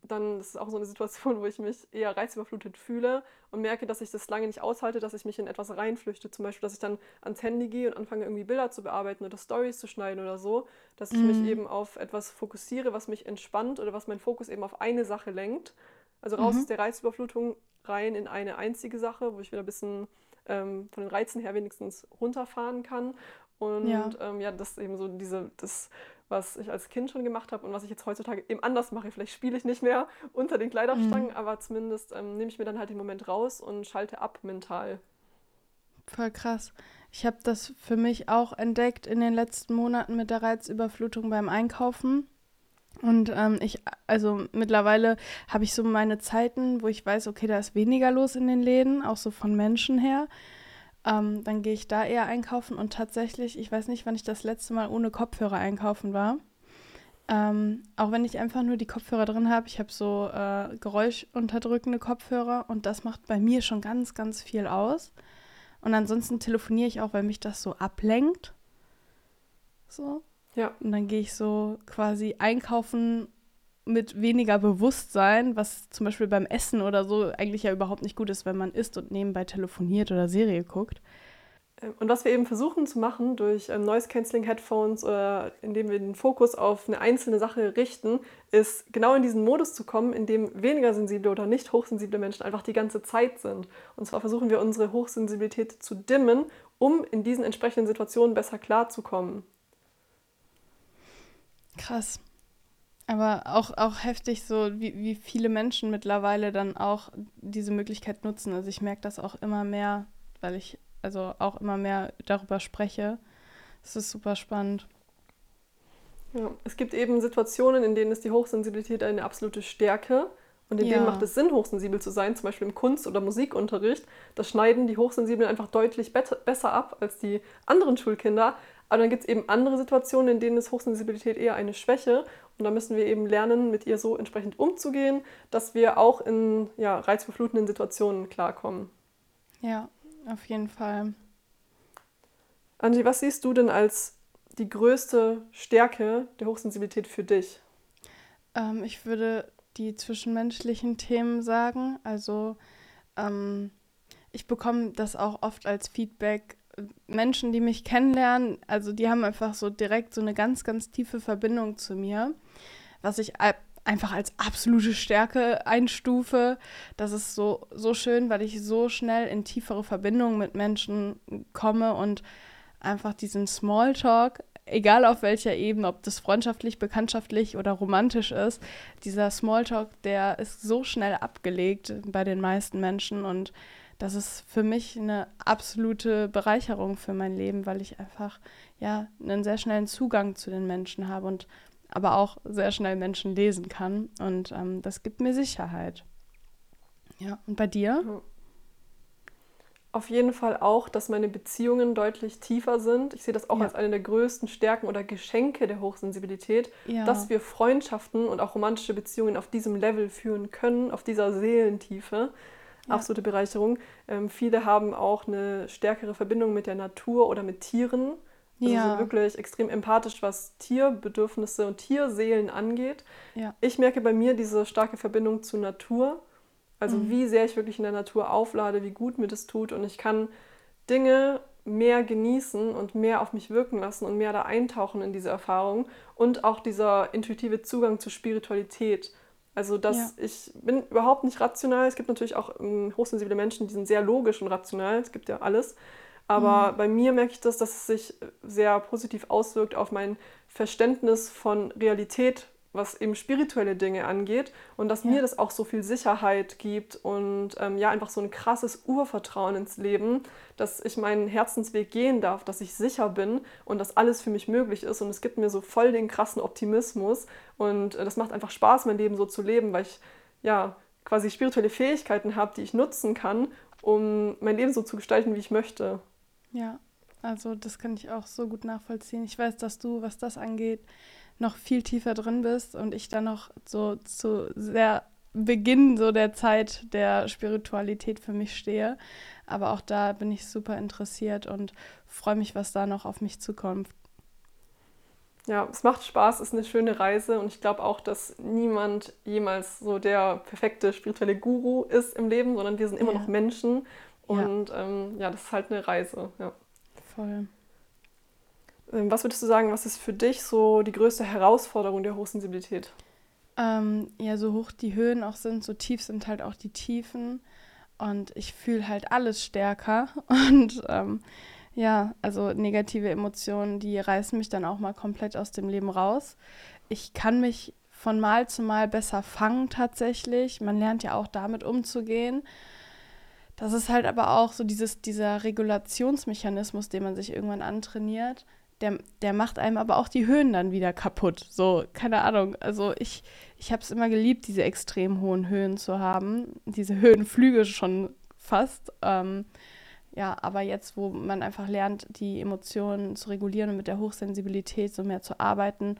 dann das ist auch so eine Situation, wo ich mich eher reizüberflutet fühle und merke, dass ich das lange nicht aushalte, dass ich mich in etwas reinflüchte. Zum Beispiel, dass ich dann ans Handy gehe und anfange, irgendwie Bilder zu bearbeiten oder Stories zu schneiden oder so, dass ich mhm. mich eben auf etwas fokussiere, was mich entspannt oder was meinen Fokus eben auf eine Sache lenkt. Also raus mhm. aus der Reizüberflutung rein in eine einzige Sache, wo ich wieder ein bisschen ähm, von den Reizen her wenigstens runterfahren kann. Und ja, ähm, ja das eben so diese, das was ich als Kind schon gemacht habe und was ich jetzt heutzutage eben anders mache. Vielleicht spiele ich nicht mehr unter den Kleiderstangen, mhm. aber zumindest ähm, nehme ich mir dann halt den Moment raus und schalte ab mental. Voll krass. Ich habe das für mich auch entdeckt in den letzten Monaten mit der Reizüberflutung beim Einkaufen. Und ähm, ich, also mittlerweile habe ich so meine Zeiten, wo ich weiß, okay, da ist weniger los in den Läden, auch so von Menschen her. Ähm, dann gehe ich da eher einkaufen und tatsächlich, ich weiß nicht, wann ich das letzte Mal ohne Kopfhörer einkaufen war. Ähm, auch wenn ich einfach nur die Kopfhörer drin habe, ich habe so äh, geräuschunterdrückende Kopfhörer und das macht bei mir schon ganz, ganz viel aus. Und ansonsten telefoniere ich auch, weil mich das so ablenkt. So. Ja. Und dann gehe ich so quasi einkaufen mit weniger Bewusstsein, was zum Beispiel beim Essen oder so eigentlich ja überhaupt nicht gut ist, wenn man isst und nebenbei telefoniert oder Serie guckt. Ähm, und was wir eben versuchen zu machen durch ähm, Noise Cancelling Headphones oder indem wir den Fokus auf eine einzelne Sache richten, ist genau in diesen Modus zu kommen, in dem weniger sensible oder nicht hochsensible Menschen einfach die ganze Zeit sind. Und zwar versuchen wir unsere Hochsensibilität zu dimmen, um in diesen entsprechenden Situationen besser klarzukommen. Krass. Aber auch, auch heftig, so wie, wie viele Menschen mittlerweile dann auch diese Möglichkeit nutzen. Also ich merke das auch immer mehr, weil ich also auch immer mehr darüber spreche. Es ist super spannend. Ja, es gibt eben Situationen, in denen ist die Hochsensibilität eine absolute Stärke und in ja. denen macht es Sinn, hochsensibel zu sein, zum Beispiel im Kunst- oder Musikunterricht. Das schneiden die Hochsensiblen einfach deutlich besser ab als die anderen Schulkinder. Aber dann gibt es eben andere Situationen, in denen ist Hochsensibilität eher eine Schwäche. Und da müssen wir eben lernen, mit ihr so entsprechend umzugehen, dass wir auch in ja, reizbeflutenden Situationen klarkommen. Ja, auf jeden Fall. Angie, was siehst du denn als die größte Stärke der Hochsensibilität für dich? Ähm, ich würde die zwischenmenschlichen Themen sagen. Also ähm, ich bekomme das auch oft als Feedback Menschen, die mich kennenlernen, also die haben einfach so direkt so eine ganz, ganz tiefe Verbindung zu mir, was ich einfach als absolute Stärke einstufe. Das ist so, so schön, weil ich so schnell in tiefere Verbindungen mit Menschen komme und einfach diesen Smalltalk, egal auf welcher Ebene, ob das freundschaftlich, bekanntschaftlich oder romantisch ist, dieser Smalltalk, der ist so schnell abgelegt bei den meisten Menschen und das ist für mich eine absolute Bereicherung für mein Leben, weil ich einfach ja einen sehr schnellen Zugang zu den Menschen habe und aber auch sehr schnell Menschen lesen kann. Und ähm, das gibt mir Sicherheit. Ja, und bei dir? Auf jeden Fall auch, dass meine Beziehungen deutlich tiefer sind. Ich sehe das auch ja. als eine der größten Stärken oder Geschenke der Hochsensibilität, ja. dass wir Freundschaften und auch romantische Beziehungen auf diesem Level führen können, auf dieser Seelentiefe ja. absolute Bereicherung. Ähm, viele haben auch eine stärkere Verbindung mit der Natur oder mit Tieren. Also ja. sind wirklich extrem empathisch, was Tierbedürfnisse und Tierseelen angeht. Ja. Ich merke bei mir diese starke Verbindung zur Natur. Also mhm. wie sehr ich wirklich in der Natur auflade, wie gut mir das tut. Und ich kann Dinge mehr genießen und mehr auf mich wirken lassen und mehr da eintauchen in diese Erfahrung. Und auch dieser intuitive Zugang zur Spiritualität. Also, dass ja. ich bin überhaupt nicht rational. Es gibt natürlich auch ähm, hochsensible Menschen, die sind sehr logisch und rational. Es gibt ja alles. Aber mhm. bei mir merke ich das, dass es sich sehr positiv auswirkt auf mein Verständnis von Realität, was eben spirituelle Dinge angeht und dass ja. mir das auch so viel Sicherheit gibt und ähm, ja einfach so ein krasses Urvertrauen ins Leben, dass ich meinen Herzensweg gehen darf, dass ich sicher bin und dass alles für mich möglich ist und es gibt mir so voll den krassen Optimismus und äh, das macht einfach Spaß, mein Leben so zu leben, weil ich ja quasi spirituelle Fähigkeiten habe, die ich nutzen kann, um mein Leben so zu gestalten, wie ich möchte. Ja, also das kann ich auch so gut nachvollziehen. Ich weiß, dass du, was das angeht, noch viel tiefer drin bist und ich dann noch so zu sehr Beginn so der Zeit der Spiritualität für mich stehe. Aber auch da bin ich super interessiert und freue mich, was da noch auf mich zukommt. Ja, es macht Spaß, ist eine schöne Reise und ich glaube auch, dass niemand jemals so der perfekte spirituelle Guru ist im Leben, sondern wir sind immer ja. noch Menschen und ja. Ähm, ja, das ist halt eine Reise. Ja. Voll. Ähm, was würdest du sagen, was ist für dich so die größte Herausforderung der Hochsensibilität? Ähm, ja, so hoch die Höhen auch sind, so tief sind halt auch die Tiefen. Und ich fühle halt alles stärker. Und ähm, ja, also negative Emotionen, die reißen mich dann auch mal komplett aus dem Leben raus. Ich kann mich von Mal zu Mal besser fangen tatsächlich. Man lernt ja auch damit umzugehen. Das ist halt aber auch so dieses, dieser Regulationsmechanismus, den man sich irgendwann antrainiert der, der macht einem aber auch die Höhen dann wieder kaputt. So, keine Ahnung. Also ich, ich habe es immer geliebt, diese extrem hohen Höhen zu haben. Diese Höhenflüge schon fast. Ähm, ja, aber jetzt, wo man einfach lernt, die Emotionen zu regulieren und mit der Hochsensibilität so mehr zu arbeiten,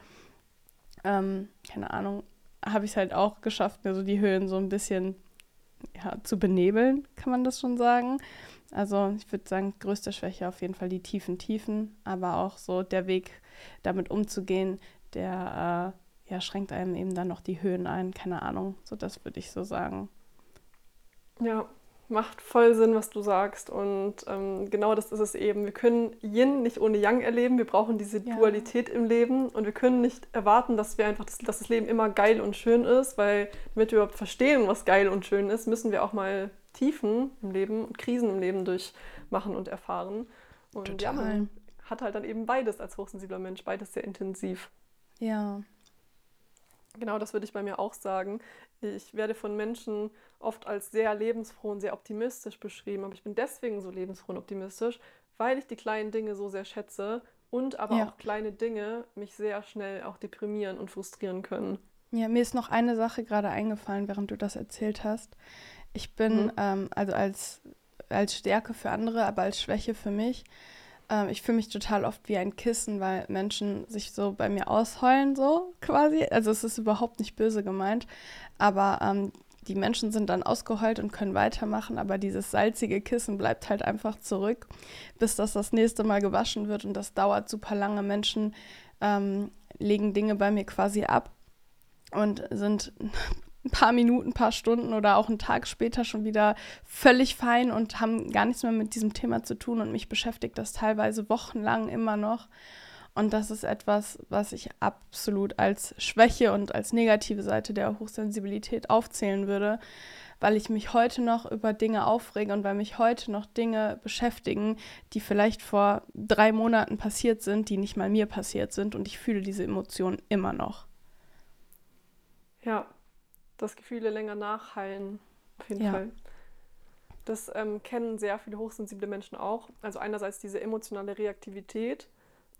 ähm, keine Ahnung, habe ich es halt auch geschafft, mir so die Höhen so ein bisschen ja, zu benebeln, kann man das schon sagen. Also ich würde sagen, größte Schwäche auf jeden Fall die tiefen Tiefen, aber auch so der Weg, damit umzugehen, der äh, ja, schränkt einem eben dann noch die Höhen ein, keine Ahnung. So das würde ich so sagen. Ja, macht voll Sinn, was du sagst. Und ähm, genau das ist es eben. Wir können Yin nicht ohne Yang erleben. Wir brauchen diese ja. Dualität im Leben. Und wir können nicht erwarten, dass wir einfach, das, dass das Leben immer geil und schön ist, weil damit wir überhaupt verstehen, was geil und schön ist, müssen wir auch mal Tiefen im Leben und Krisen im Leben durchmachen und erfahren. Und Total. ja, man hat halt dann eben beides als hochsensibler Mensch, beides sehr intensiv. Ja. Genau, das würde ich bei mir auch sagen. Ich werde von Menschen oft als sehr lebensfroh und sehr optimistisch beschrieben, aber ich bin deswegen so lebensfroh und optimistisch, weil ich die kleinen Dinge so sehr schätze und aber ja. auch kleine Dinge mich sehr schnell auch deprimieren und frustrieren können. Ja, mir ist noch eine Sache gerade eingefallen, während du das erzählt hast. Ich bin mhm. ähm, also als, als Stärke für andere, aber als Schwäche für mich. Ähm, ich fühle mich total oft wie ein Kissen, weil Menschen sich so bei mir ausheulen, so quasi. Also es ist überhaupt nicht böse gemeint, aber ähm, die Menschen sind dann ausgeheult und können weitermachen, aber dieses salzige Kissen bleibt halt einfach zurück, bis das das nächste Mal gewaschen wird und das dauert super lange. Menschen ähm, legen Dinge bei mir quasi ab und sind ein paar Minuten, ein paar Stunden oder auch einen Tag später schon wieder völlig fein und haben gar nichts mehr mit diesem Thema zu tun und mich beschäftigt das teilweise wochenlang immer noch. Und das ist etwas, was ich absolut als Schwäche und als negative Seite der Hochsensibilität aufzählen würde, weil ich mich heute noch über Dinge aufrege und weil mich heute noch Dinge beschäftigen, die vielleicht vor drei Monaten passiert sind, die nicht mal mir passiert sind. Und ich fühle diese Emotionen immer noch. Ja, dass Gefühle länger nachhallen. Auf jeden ja. Fall. Das ähm, kennen sehr viele hochsensible Menschen auch. Also einerseits diese emotionale Reaktivität,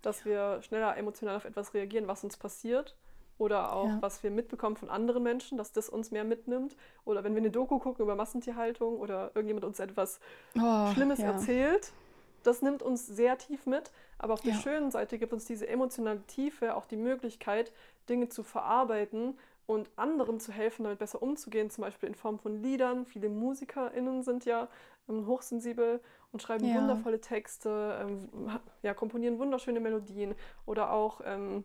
dass wir schneller emotional auf etwas reagieren, was uns passiert. Oder auch, ja. was wir mitbekommen von anderen Menschen, dass das uns mehr mitnimmt. Oder wenn wir eine Doku gucken über Massentierhaltung oder irgendjemand uns etwas oh, Schlimmes ja. erzählt, das nimmt uns sehr tief mit. Aber auf der schönen Seite gibt uns diese emotionale Tiefe auch die Möglichkeit, Dinge zu verarbeiten und anderen zu helfen, damit besser umzugehen, zum Beispiel in Form von Liedern. Viele MusikerInnen sind ja ähm, hochsensibel und schreiben ja. wundervolle Texte, ähm, ja, komponieren wunderschöne Melodien oder auch ähm,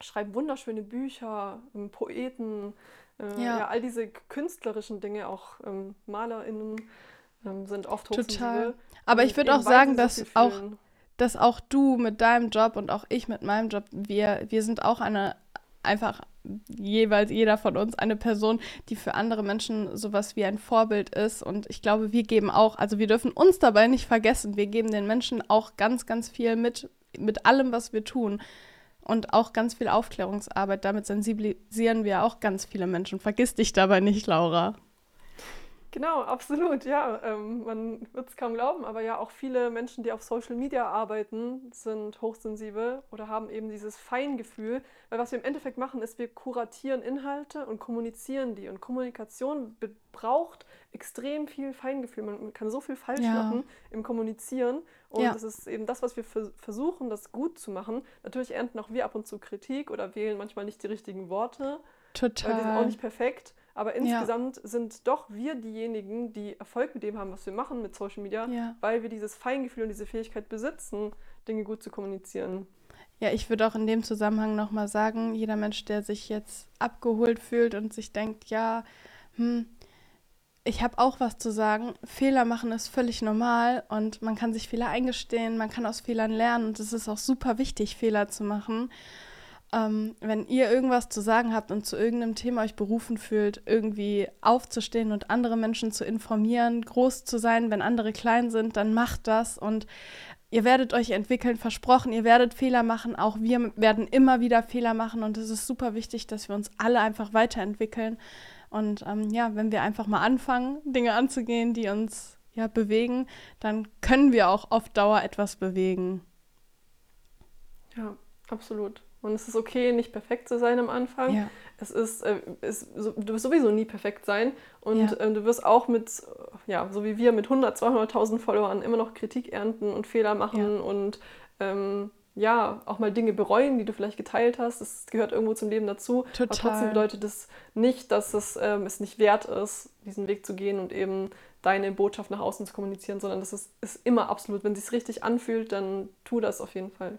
schreiben wunderschöne Bücher, ähm, Poeten, äh, ja. ja. all diese künstlerischen Dinge, auch ähm, MalerInnen ähm, sind oft hochsensibel. Total. Aber ich würde auch sagen, dass auch dass auch du mit deinem Job und auch ich mit meinem Job, wir, wir sind auch eine einfach jeweils jeder von uns eine Person, die für andere Menschen sowas wie ein Vorbild ist. Und ich glaube, wir geben auch, also wir dürfen uns dabei nicht vergessen, wir geben den Menschen auch ganz, ganz viel mit, mit allem, was wir tun. Und auch ganz viel Aufklärungsarbeit. Damit sensibilisieren wir auch ganz viele Menschen. Vergiss dich dabei nicht, Laura. Genau, absolut, ja. Ähm, man wird es kaum glauben, aber ja, auch viele Menschen, die auf Social Media arbeiten, sind hochsensibel oder haben eben dieses Feingefühl. Weil was wir im Endeffekt machen, ist, wir kuratieren Inhalte und kommunizieren die. Und Kommunikation braucht extrem viel Feingefühl. Man kann so viel falsch ja. machen im Kommunizieren. Und ja. das ist eben das, was wir versuchen, das gut zu machen. Natürlich ernten auch wir ab und zu Kritik oder wählen manchmal nicht die richtigen Worte. Total. Weil wir sind auch nicht perfekt. Aber insgesamt ja. sind doch wir diejenigen, die Erfolg mit dem haben, was wir machen mit Social Media, ja. weil wir dieses Feingefühl und diese Fähigkeit besitzen, Dinge gut zu kommunizieren. Ja, ich würde auch in dem Zusammenhang nochmal sagen, jeder Mensch, der sich jetzt abgeholt fühlt und sich denkt, ja, hm, ich habe auch was zu sagen. Fehler machen ist völlig normal und man kann sich Fehler eingestehen, man kann aus Fehlern lernen und es ist auch super wichtig, Fehler zu machen. Ähm, wenn ihr irgendwas zu sagen habt und zu irgendeinem Thema euch berufen fühlt, irgendwie aufzustehen und andere Menschen zu informieren, groß zu sein, wenn andere klein sind, dann macht das und ihr werdet euch entwickeln, versprochen, ihr werdet Fehler machen, auch wir werden immer wieder Fehler machen und es ist super wichtig, dass wir uns alle einfach weiterentwickeln und ähm, ja, wenn wir einfach mal anfangen, Dinge anzugehen, die uns ja bewegen, dann können wir auch auf Dauer etwas bewegen. Ja, absolut. Und es ist okay, nicht perfekt zu sein am Anfang. Ja. Es ist, äh, ist du wirst sowieso nie perfekt sein. Und ja. äh, du wirst auch mit, ja, so wie wir, mit 100, 200.000 Followern immer noch Kritik ernten und Fehler machen ja. und ähm, ja, auch mal Dinge bereuen, die du vielleicht geteilt hast. Das gehört irgendwo zum Leben dazu. Total. Aber trotzdem bedeutet das nicht, dass es, ähm, es nicht wert ist, diesen Weg zu gehen und eben deine Botschaft nach außen zu kommunizieren, sondern das ist, ist immer absolut. Wenn es sich richtig anfühlt, dann tu das auf jeden Fall.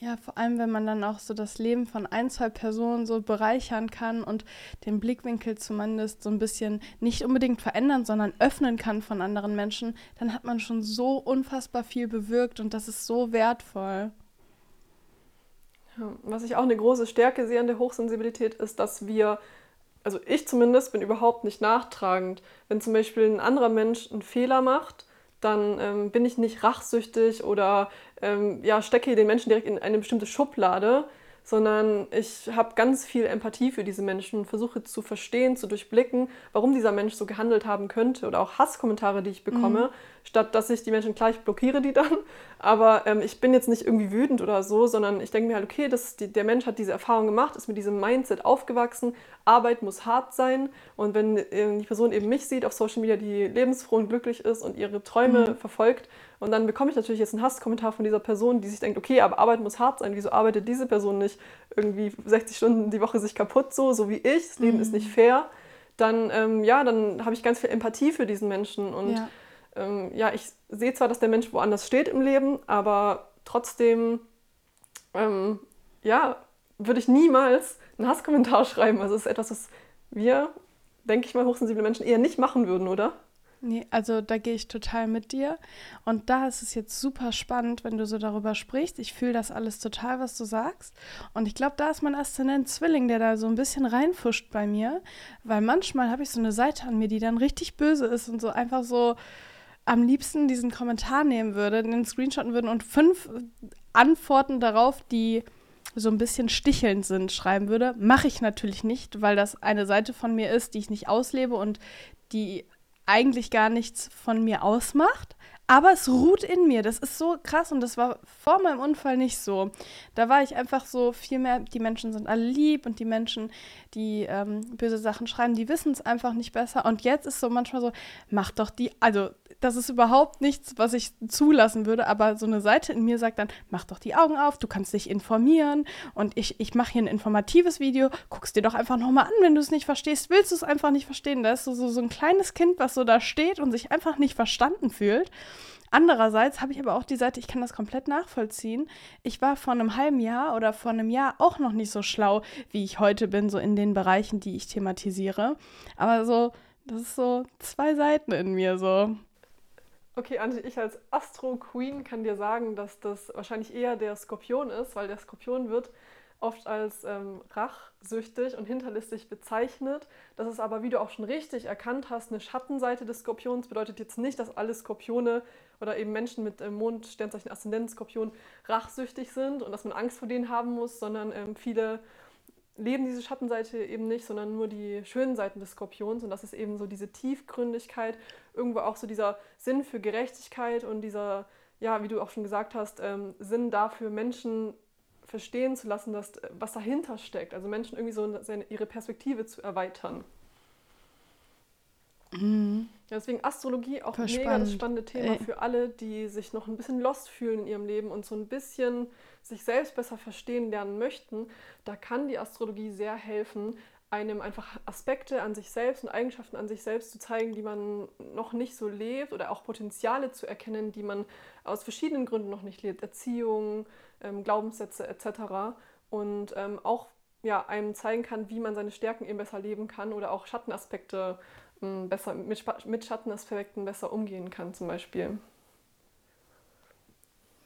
Ja, vor allem, wenn man dann auch so das Leben von ein, zwei Personen so bereichern kann und den Blickwinkel zumindest so ein bisschen nicht unbedingt verändern, sondern öffnen kann von anderen Menschen, dann hat man schon so unfassbar viel bewirkt und das ist so wertvoll. Ja, was ich auch eine große Stärke sehe an der Hochsensibilität ist, dass wir, also ich zumindest bin überhaupt nicht nachtragend. Wenn zum Beispiel ein anderer Mensch einen Fehler macht, dann ähm, bin ich nicht rachsüchtig oder ähm, ja, stecke den Menschen direkt in eine bestimmte Schublade, sondern ich habe ganz viel Empathie für diese Menschen, versuche zu verstehen, zu durchblicken, warum dieser Mensch so gehandelt haben könnte oder auch Hasskommentare, die ich bekomme, mhm. statt dass ich die Menschen gleich blockiere die dann. Aber ähm, ich bin jetzt nicht irgendwie wütend oder so, sondern ich denke mir halt, okay, das, die, der Mensch hat diese Erfahrung gemacht, ist mit diesem Mindset aufgewachsen, Arbeit muss hart sein und wenn äh, die Person eben mich sieht auf Social Media, die lebensfroh und glücklich ist und ihre Träume mhm. verfolgt, und dann bekomme ich natürlich jetzt einen Hasskommentar von dieser Person, die sich denkt, okay, aber Arbeit muss hart sein. Wieso arbeitet diese Person nicht irgendwie 60 Stunden die Woche sich kaputt so, so wie ich? Das Leben mhm. ist nicht fair. Dann, ähm, ja, dann habe ich ganz viel Empathie für diesen Menschen. Und ja. Ähm, ja, ich sehe zwar, dass der Mensch woanders steht im Leben, aber trotzdem, ähm, ja, würde ich niemals einen Hasskommentar schreiben. Also es ist etwas, was wir, denke ich mal, hochsensible Menschen eher nicht machen würden, oder? Nee, also da gehe ich total mit dir. Und da ist es jetzt super spannend, wenn du so darüber sprichst. Ich fühle das alles total, was du sagst. Und ich glaube, da ist mein Aszendent Zwilling, der da so ein bisschen reinfuscht bei mir. Weil manchmal habe ich so eine Seite an mir, die dann richtig böse ist und so einfach so am liebsten diesen Kommentar nehmen würde, den Screenshotten würden und fünf Antworten darauf, die so ein bisschen stichelnd sind, schreiben würde. Mache ich natürlich nicht, weil das eine Seite von mir ist, die ich nicht auslebe und die eigentlich gar nichts von mir ausmacht, aber es ruht in mir. Das ist so krass und das war vor meinem Unfall nicht so. Da war ich einfach so viel mehr, die Menschen sind alle lieb und die Menschen, die ähm, böse Sachen schreiben, die wissen es einfach nicht besser. Und jetzt ist so manchmal so, mach doch die, also das ist überhaupt nichts, was ich zulassen würde, aber so eine Seite in mir sagt dann, mach doch die Augen auf, du kannst dich informieren und ich, ich mache hier ein informatives Video, guckst dir doch einfach nochmal an, wenn du es nicht verstehst, willst du es einfach nicht verstehen. Da ist so, so, so ein kleines Kind, was so da steht und sich einfach nicht verstanden fühlt. Andererseits habe ich aber auch die Seite, ich kann das komplett nachvollziehen. Ich war vor einem halben Jahr oder vor einem Jahr auch noch nicht so schlau, wie ich heute bin, so in den Bereichen, die ich thematisiere. Aber so, das ist so zwei Seiten in mir so. Okay, Antje, ich als Astro-Queen kann dir sagen, dass das wahrscheinlich eher der Skorpion ist, weil der Skorpion wird oft als ähm, rachsüchtig und hinterlistig bezeichnet. Das ist aber, wie du auch schon richtig erkannt hast, eine Schattenseite des Skorpions. Bedeutet jetzt nicht, dass alle Skorpione oder eben Menschen mit ähm, Mond, Sternzeichen, Aszendent, Skorpion rachsüchtig sind und dass man Angst vor denen haben muss, sondern ähm, viele leben diese Schattenseite eben nicht, sondern nur die schönen Seiten des Skorpions. Und das ist eben so diese Tiefgründigkeit, irgendwo auch so dieser Sinn für Gerechtigkeit und dieser, ja, wie du auch schon gesagt hast, ähm, Sinn dafür, Menschen verstehen zu lassen, dass, was dahinter steckt. Also Menschen irgendwie so seine, ihre Perspektive zu erweitern. Mhm. deswegen Astrologie auch Voll mega das spannende Thema Ey. für alle, die sich noch ein bisschen lost fühlen in ihrem Leben und so ein bisschen sich selbst besser verstehen lernen möchten. Da kann die Astrologie sehr helfen, einem einfach Aspekte an sich selbst und Eigenschaften an sich selbst zu zeigen, die man noch nicht so lebt oder auch Potenziale zu erkennen, die man aus verschiedenen Gründen noch nicht lebt. Erziehung, ähm, Glaubenssätze etc. Und ähm, auch ja, einem zeigen kann, wie man seine Stärken eben besser leben kann oder auch Schattenaspekte besser mit, mit Schattenaspekten besser umgehen kann zum Beispiel.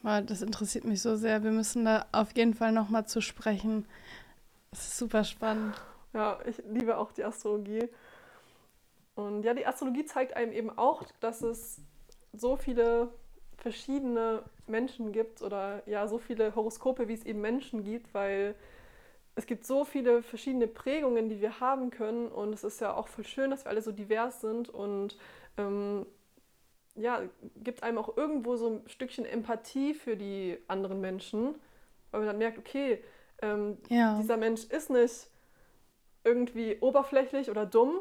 Das interessiert mich so sehr. Wir müssen da auf jeden Fall nochmal zu sprechen. Das ist super spannend. Ja, ich liebe auch die Astrologie. Und ja, die Astrologie zeigt einem eben auch, dass es so viele verschiedene Menschen gibt oder ja, so viele Horoskope, wie es eben Menschen gibt, weil es gibt so viele verschiedene Prägungen, die wir haben können und es ist ja auch voll schön, dass wir alle so divers sind und ähm, ja, gibt einem auch irgendwo so ein Stückchen Empathie für die anderen Menschen, weil man dann merkt, okay, ähm, ja. dieser Mensch ist nicht irgendwie oberflächlich oder dumm,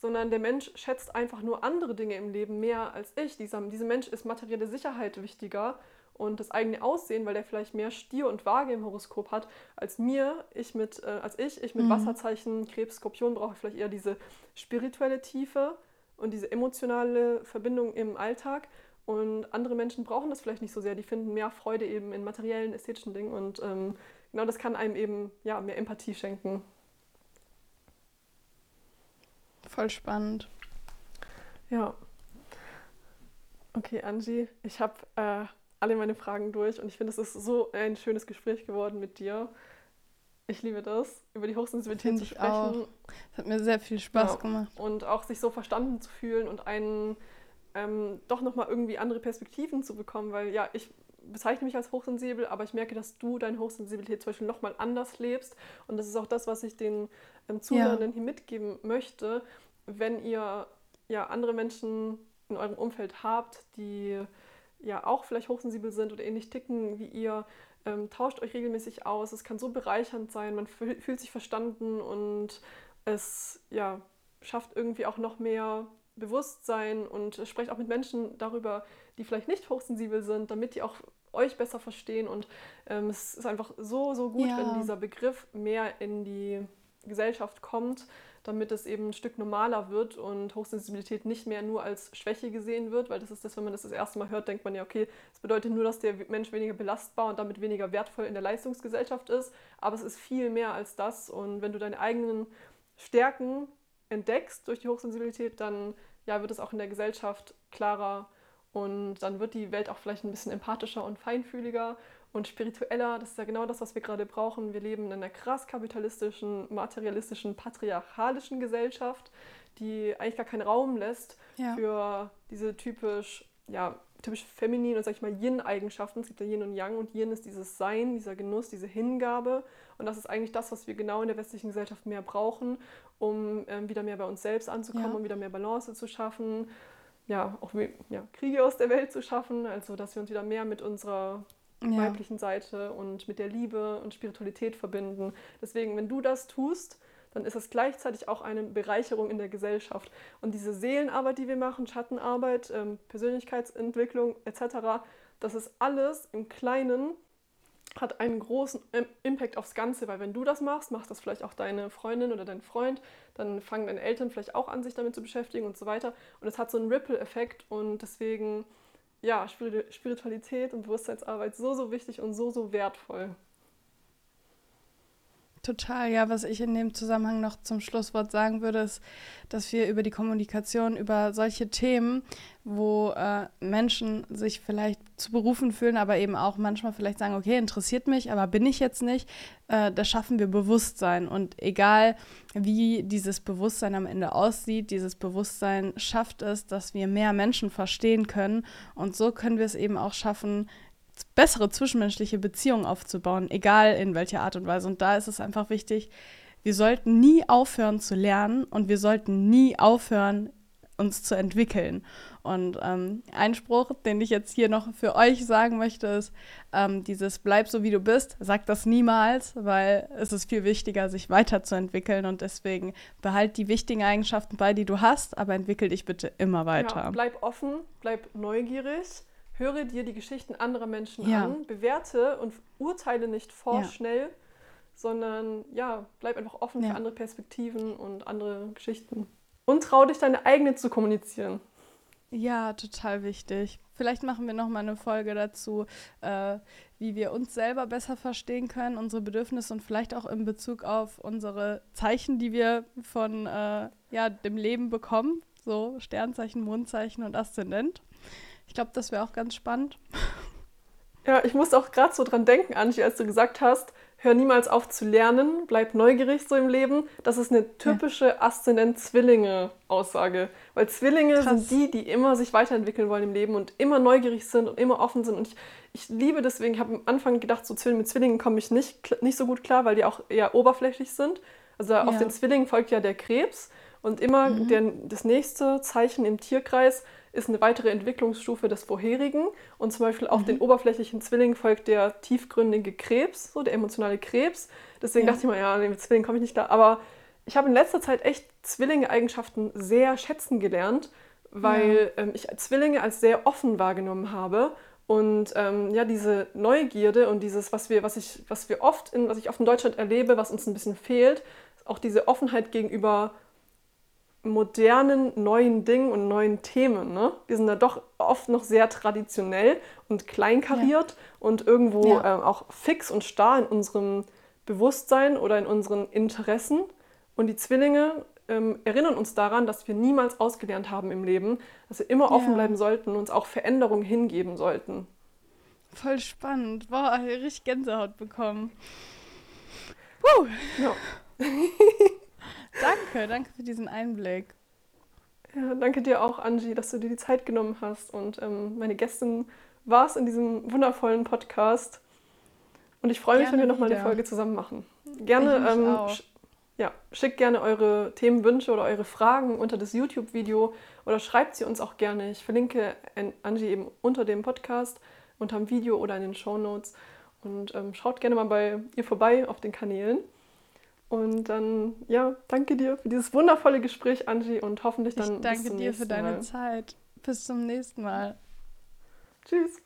sondern der Mensch schätzt einfach nur andere Dinge im Leben mehr als ich. Dieser, diesem Mensch ist materielle Sicherheit wichtiger und das eigene Aussehen, weil der vielleicht mehr Stier und Waage im Horoskop hat als mir, ich mit, äh, als ich, ich mit mhm. Wasserzeichen, Krebs, Skorpion brauche vielleicht eher diese spirituelle Tiefe und diese emotionale Verbindung im Alltag. Und andere Menschen brauchen das vielleicht nicht so sehr. Die finden mehr Freude eben in materiellen, ästhetischen Dingen. Und ähm, genau das kann einem eben ja, mehr Empathie schenken. Voll spannend. Ja. Okay, Angie, ich habe äh, alle meine Fragen durch und ich finde, es ist so ein schönes Gespräch geworden mit dir. Ich liebe das, über die Hochsensibilität zu sprechen. Auch. Es hat mir sehr viel Spaß ja. gemacht. Und auch sich so verstanden zu fühlen und einen ähm, doch nochmal irgendwie andere Perspektiven zu bekommen, weil ja, ich bezeichne mich als hochsensibel, aber ich merke, dass du deine Hochsensibilität zum Beispiel nochmal anders lebst. Und das ist auch das, was ich den ähm, Zuhörenden ja. hier mitgeben möchte. Wenn ihr ja andere Menschen in eurem Umfeld habt, die ja auch vielleicht hochsensibel sind oder ähnlich ticken wie ihr, ähm, tauscht euch regelmäßig aus. Es kann so bereichernd sein, man fühlt sich verstanden und es ja, schafft irgendwie auch noch mehr Bewusstsein und sprecht auch mit Menschen darüber, die vielleicht nicht hochsensibel sind, damit die auch euch besser verstehen. Und ähm, es ist einfach so, so gut, ja. wenn dieser Begriff mehr in die Gesellschaft kommt, damit es eben ein Stück normaler wird und Hochsensibilität nicht mehr nur als Schwäche gesehen wird, weil das ist das, wenn man das das erste Mal hört, denkt man ja, okay, es bedeutet nur, dass der Mensch weniger belastbar und damit weniger wertvoll in der Leistungsgesellschaft ist. Aber es ist viel mehr als das. Und wenn du deine eigenen Stärken entdeckst durch die Hochsensibilität, dann ja, wird es auch in der Gesellschaft klarer und dann wird die Welt auch vielleicht ein bisschen empathischer und feinfühliger und spiritueller. Das ist ja genau das, was wir gerade brauchen. Wir leben in einer krass kapitalistischen, materialistischen, patriarchalischen Gesellschaft, die eigentlich gar keinen Raum lässt ja. für diese typisch, ja, typisch feminin und sag ich mal Yin-Eigenschaften. Es gibt ja Yin und Yang und Yin ist dieses Sein, dieser Genuss, diese Hingabe. Und das ist eigentlich das, was wir genau in der westlichen Gesellschaft mehr brauchen, um ähm, wieder mehr bei uns selbst anzukommen, ja. um wieder mehr Balance zu schaffen ja, auch ja, Kriege aus der Welt zu schaffen, also dass wir uns wieder mehr mit unserer ja. weiblichen Seite und mit der Liebe und Spiritualität verbinden. Deswegen, wenn du das tust, dann ist es gleichzeitig auch eine Bereicherung in der Gesellschaft. Und diese Seelenarbeit, die wir machen, Schattenarbeit, ähm, Persönlichkeitsentwicklung etc., das ist alles im Kleinen hat einen großen Impact aufs Ganze, weil wenn du das machst, machst das vielleicht auch deine Freundin oder dein Freund, dann fangen deine Eltern vielleicht auch an, sich damit zu beschäftigen und so weiter. Und es hat so einen Ripple-Effekt und deswegen, ja, Spiritualität und Bewusstseinsarbeit so, so wichtig und so, so wertvoll. Total, ja. Was ich in dem Zusammenhang noch zum Schlusswort sagen würde, ist, dass wir über die Kommunikation, über solche Themen, wo äh, Menschen sich vielleicht zu berufen fühlen, aber eben auch manchmal vielleicht sagen, okay, interessiert mich, aber bin ich jetzt nicht. Äh, da schaffen wir Bewusstsein. Und egal, wie dieses Bewusstsein am Ende aussieht, dieses Bewusstsein schafft es, dass wir mehr Menschen verstehen können. Und so können wir es eben auch schaffen, bessere zwischenmenschliche Beziehungen aufzubauen, egal in welcher Art und Weise. Und da ist es einfach wichtig, wir sollten nie aufhören zu lernen und wir sollten nie aufhören, uns zu entwickeln. Und ähm, ein Spruch, den ich jetzt hier noch für euch sagen möchte, ist ähm, dieses Bleib so wie du bist. Sag das niemals, weil es ist viel wichtiger, sich weiterzuentwickeln und deswegen behalt die wichtigen Eigenschaften bei, die du hast, aber entwickel dich bitte immer weiter. Ja, bleib offen, bleib neugierig, höre dir die Geschichten anderer Menschen ja. an, bewerte und urteile nicht vorschnell. Ja sondern ja, bleib einfach offen ja. für andere Perspektiven und andere Geschichten. Und trau dich, deine eigene zu kommunizieren. Ja, total wichtig. Vielleicht machen wir noch mal eine Folge dazu, äh, wie wir uns selber besser verstehen können, unsere Bedürfnisse und vielleicht auch in Bezug auf unsere Zeichen, die wir von äh, ja, dem Leben bekommen. So Sternzeichen, Mondzeichen und Aszendent. Ich glaube, das wäre auch ganz spannend. Ja, ich musste auch gerade so dran denken, Angie, als du gesagt hast, hör niemals auf zu lernen, bleib neugierig so im Leben. Das ist eine typische ja. Aszendent-Zwillinge-Aussage. Weil Zwillinge Krass. sind die, die immer sich weiterentwickeln wollen im Leben und immer neugierig sind und immer offen sind. Und ich, ich liebe deswegen, ich habe am Anfang gedacht, so mit Zwillingen komme ich nicht, nicht so gut klar, weil die auch eher oberflächlich sind. Also ja. auf den Zwillingen folgt ja der Krebs und immer mhm. der, das nächste Zeichen im Tierkreis ist eine weitere Entwicklungsstufe des vorherigen. Und zum Beispiel auf mhm. den oberflächlichen Zwilling folgt der tiefgründige Krebs, so der emotionale Krebs. Deswegen ja. dachte ich mir, ja, mit Zwilling komme ich nicht klar. Aber ich habe in letzter Zeit echt Zwillinge-Eigenschaften sehr schätzen gelernt, weil ja. ähm, ich Zwillinge als sehr offen wahrgenommen habe. Und ähm, ja, diese Neugierde und dieses, was wir, was ich, was wir oft in, was ich oft in Deutschland erlebe, was uns ein bisschen fehlt, auch diese Offenheit gegenüber modernen neuen Dingen und neuen Themen. Ne? Wir sind da doch oft noch sehr traditionell und kleinkariert ja. und irgendwo ja. äh, auch fix und starr in unserem Bewusstsein oder in unseren Interessen. Und die Zwillinge ähm, erinnern uns daran, dass wir niemals ausgelernt haben im Leben, dass wir immer offen ja. bleiben sollten und uns auch Veränderungen hingeben sollten. Voll spannend. Boah, richtig Gänsehaut bekommen. Puh. Ja. danke, danke für diesen Einblick. Ja, danke dir auch, Angie, dass du dir die Zeit genommen hast und ähm, meine Gästin warst in diesem wundervollen Podcast. Und ich freue mich, gerne wenn wir nochmal eine Folge zusammen machen. Gerne, ähm, sch ja, schickt gerne eure Themenwünsche oder eure Fragen unter das YouTube-Video oder schreibt sie uns auch gerne. Ich verlinke Angie eben unter dem Podcast, unter dem Video oder in den Show Notes. Und ähm, schaut gerne mal bei ihr vorbei auf den Kanälen. Und dann, ja, danke dir für dieses wundervolle Gespräch, Angie, und hoffentlich dann. Ich danke dir für deine Mal. Zeit. Bis zum nächsten Mal. Tschüss.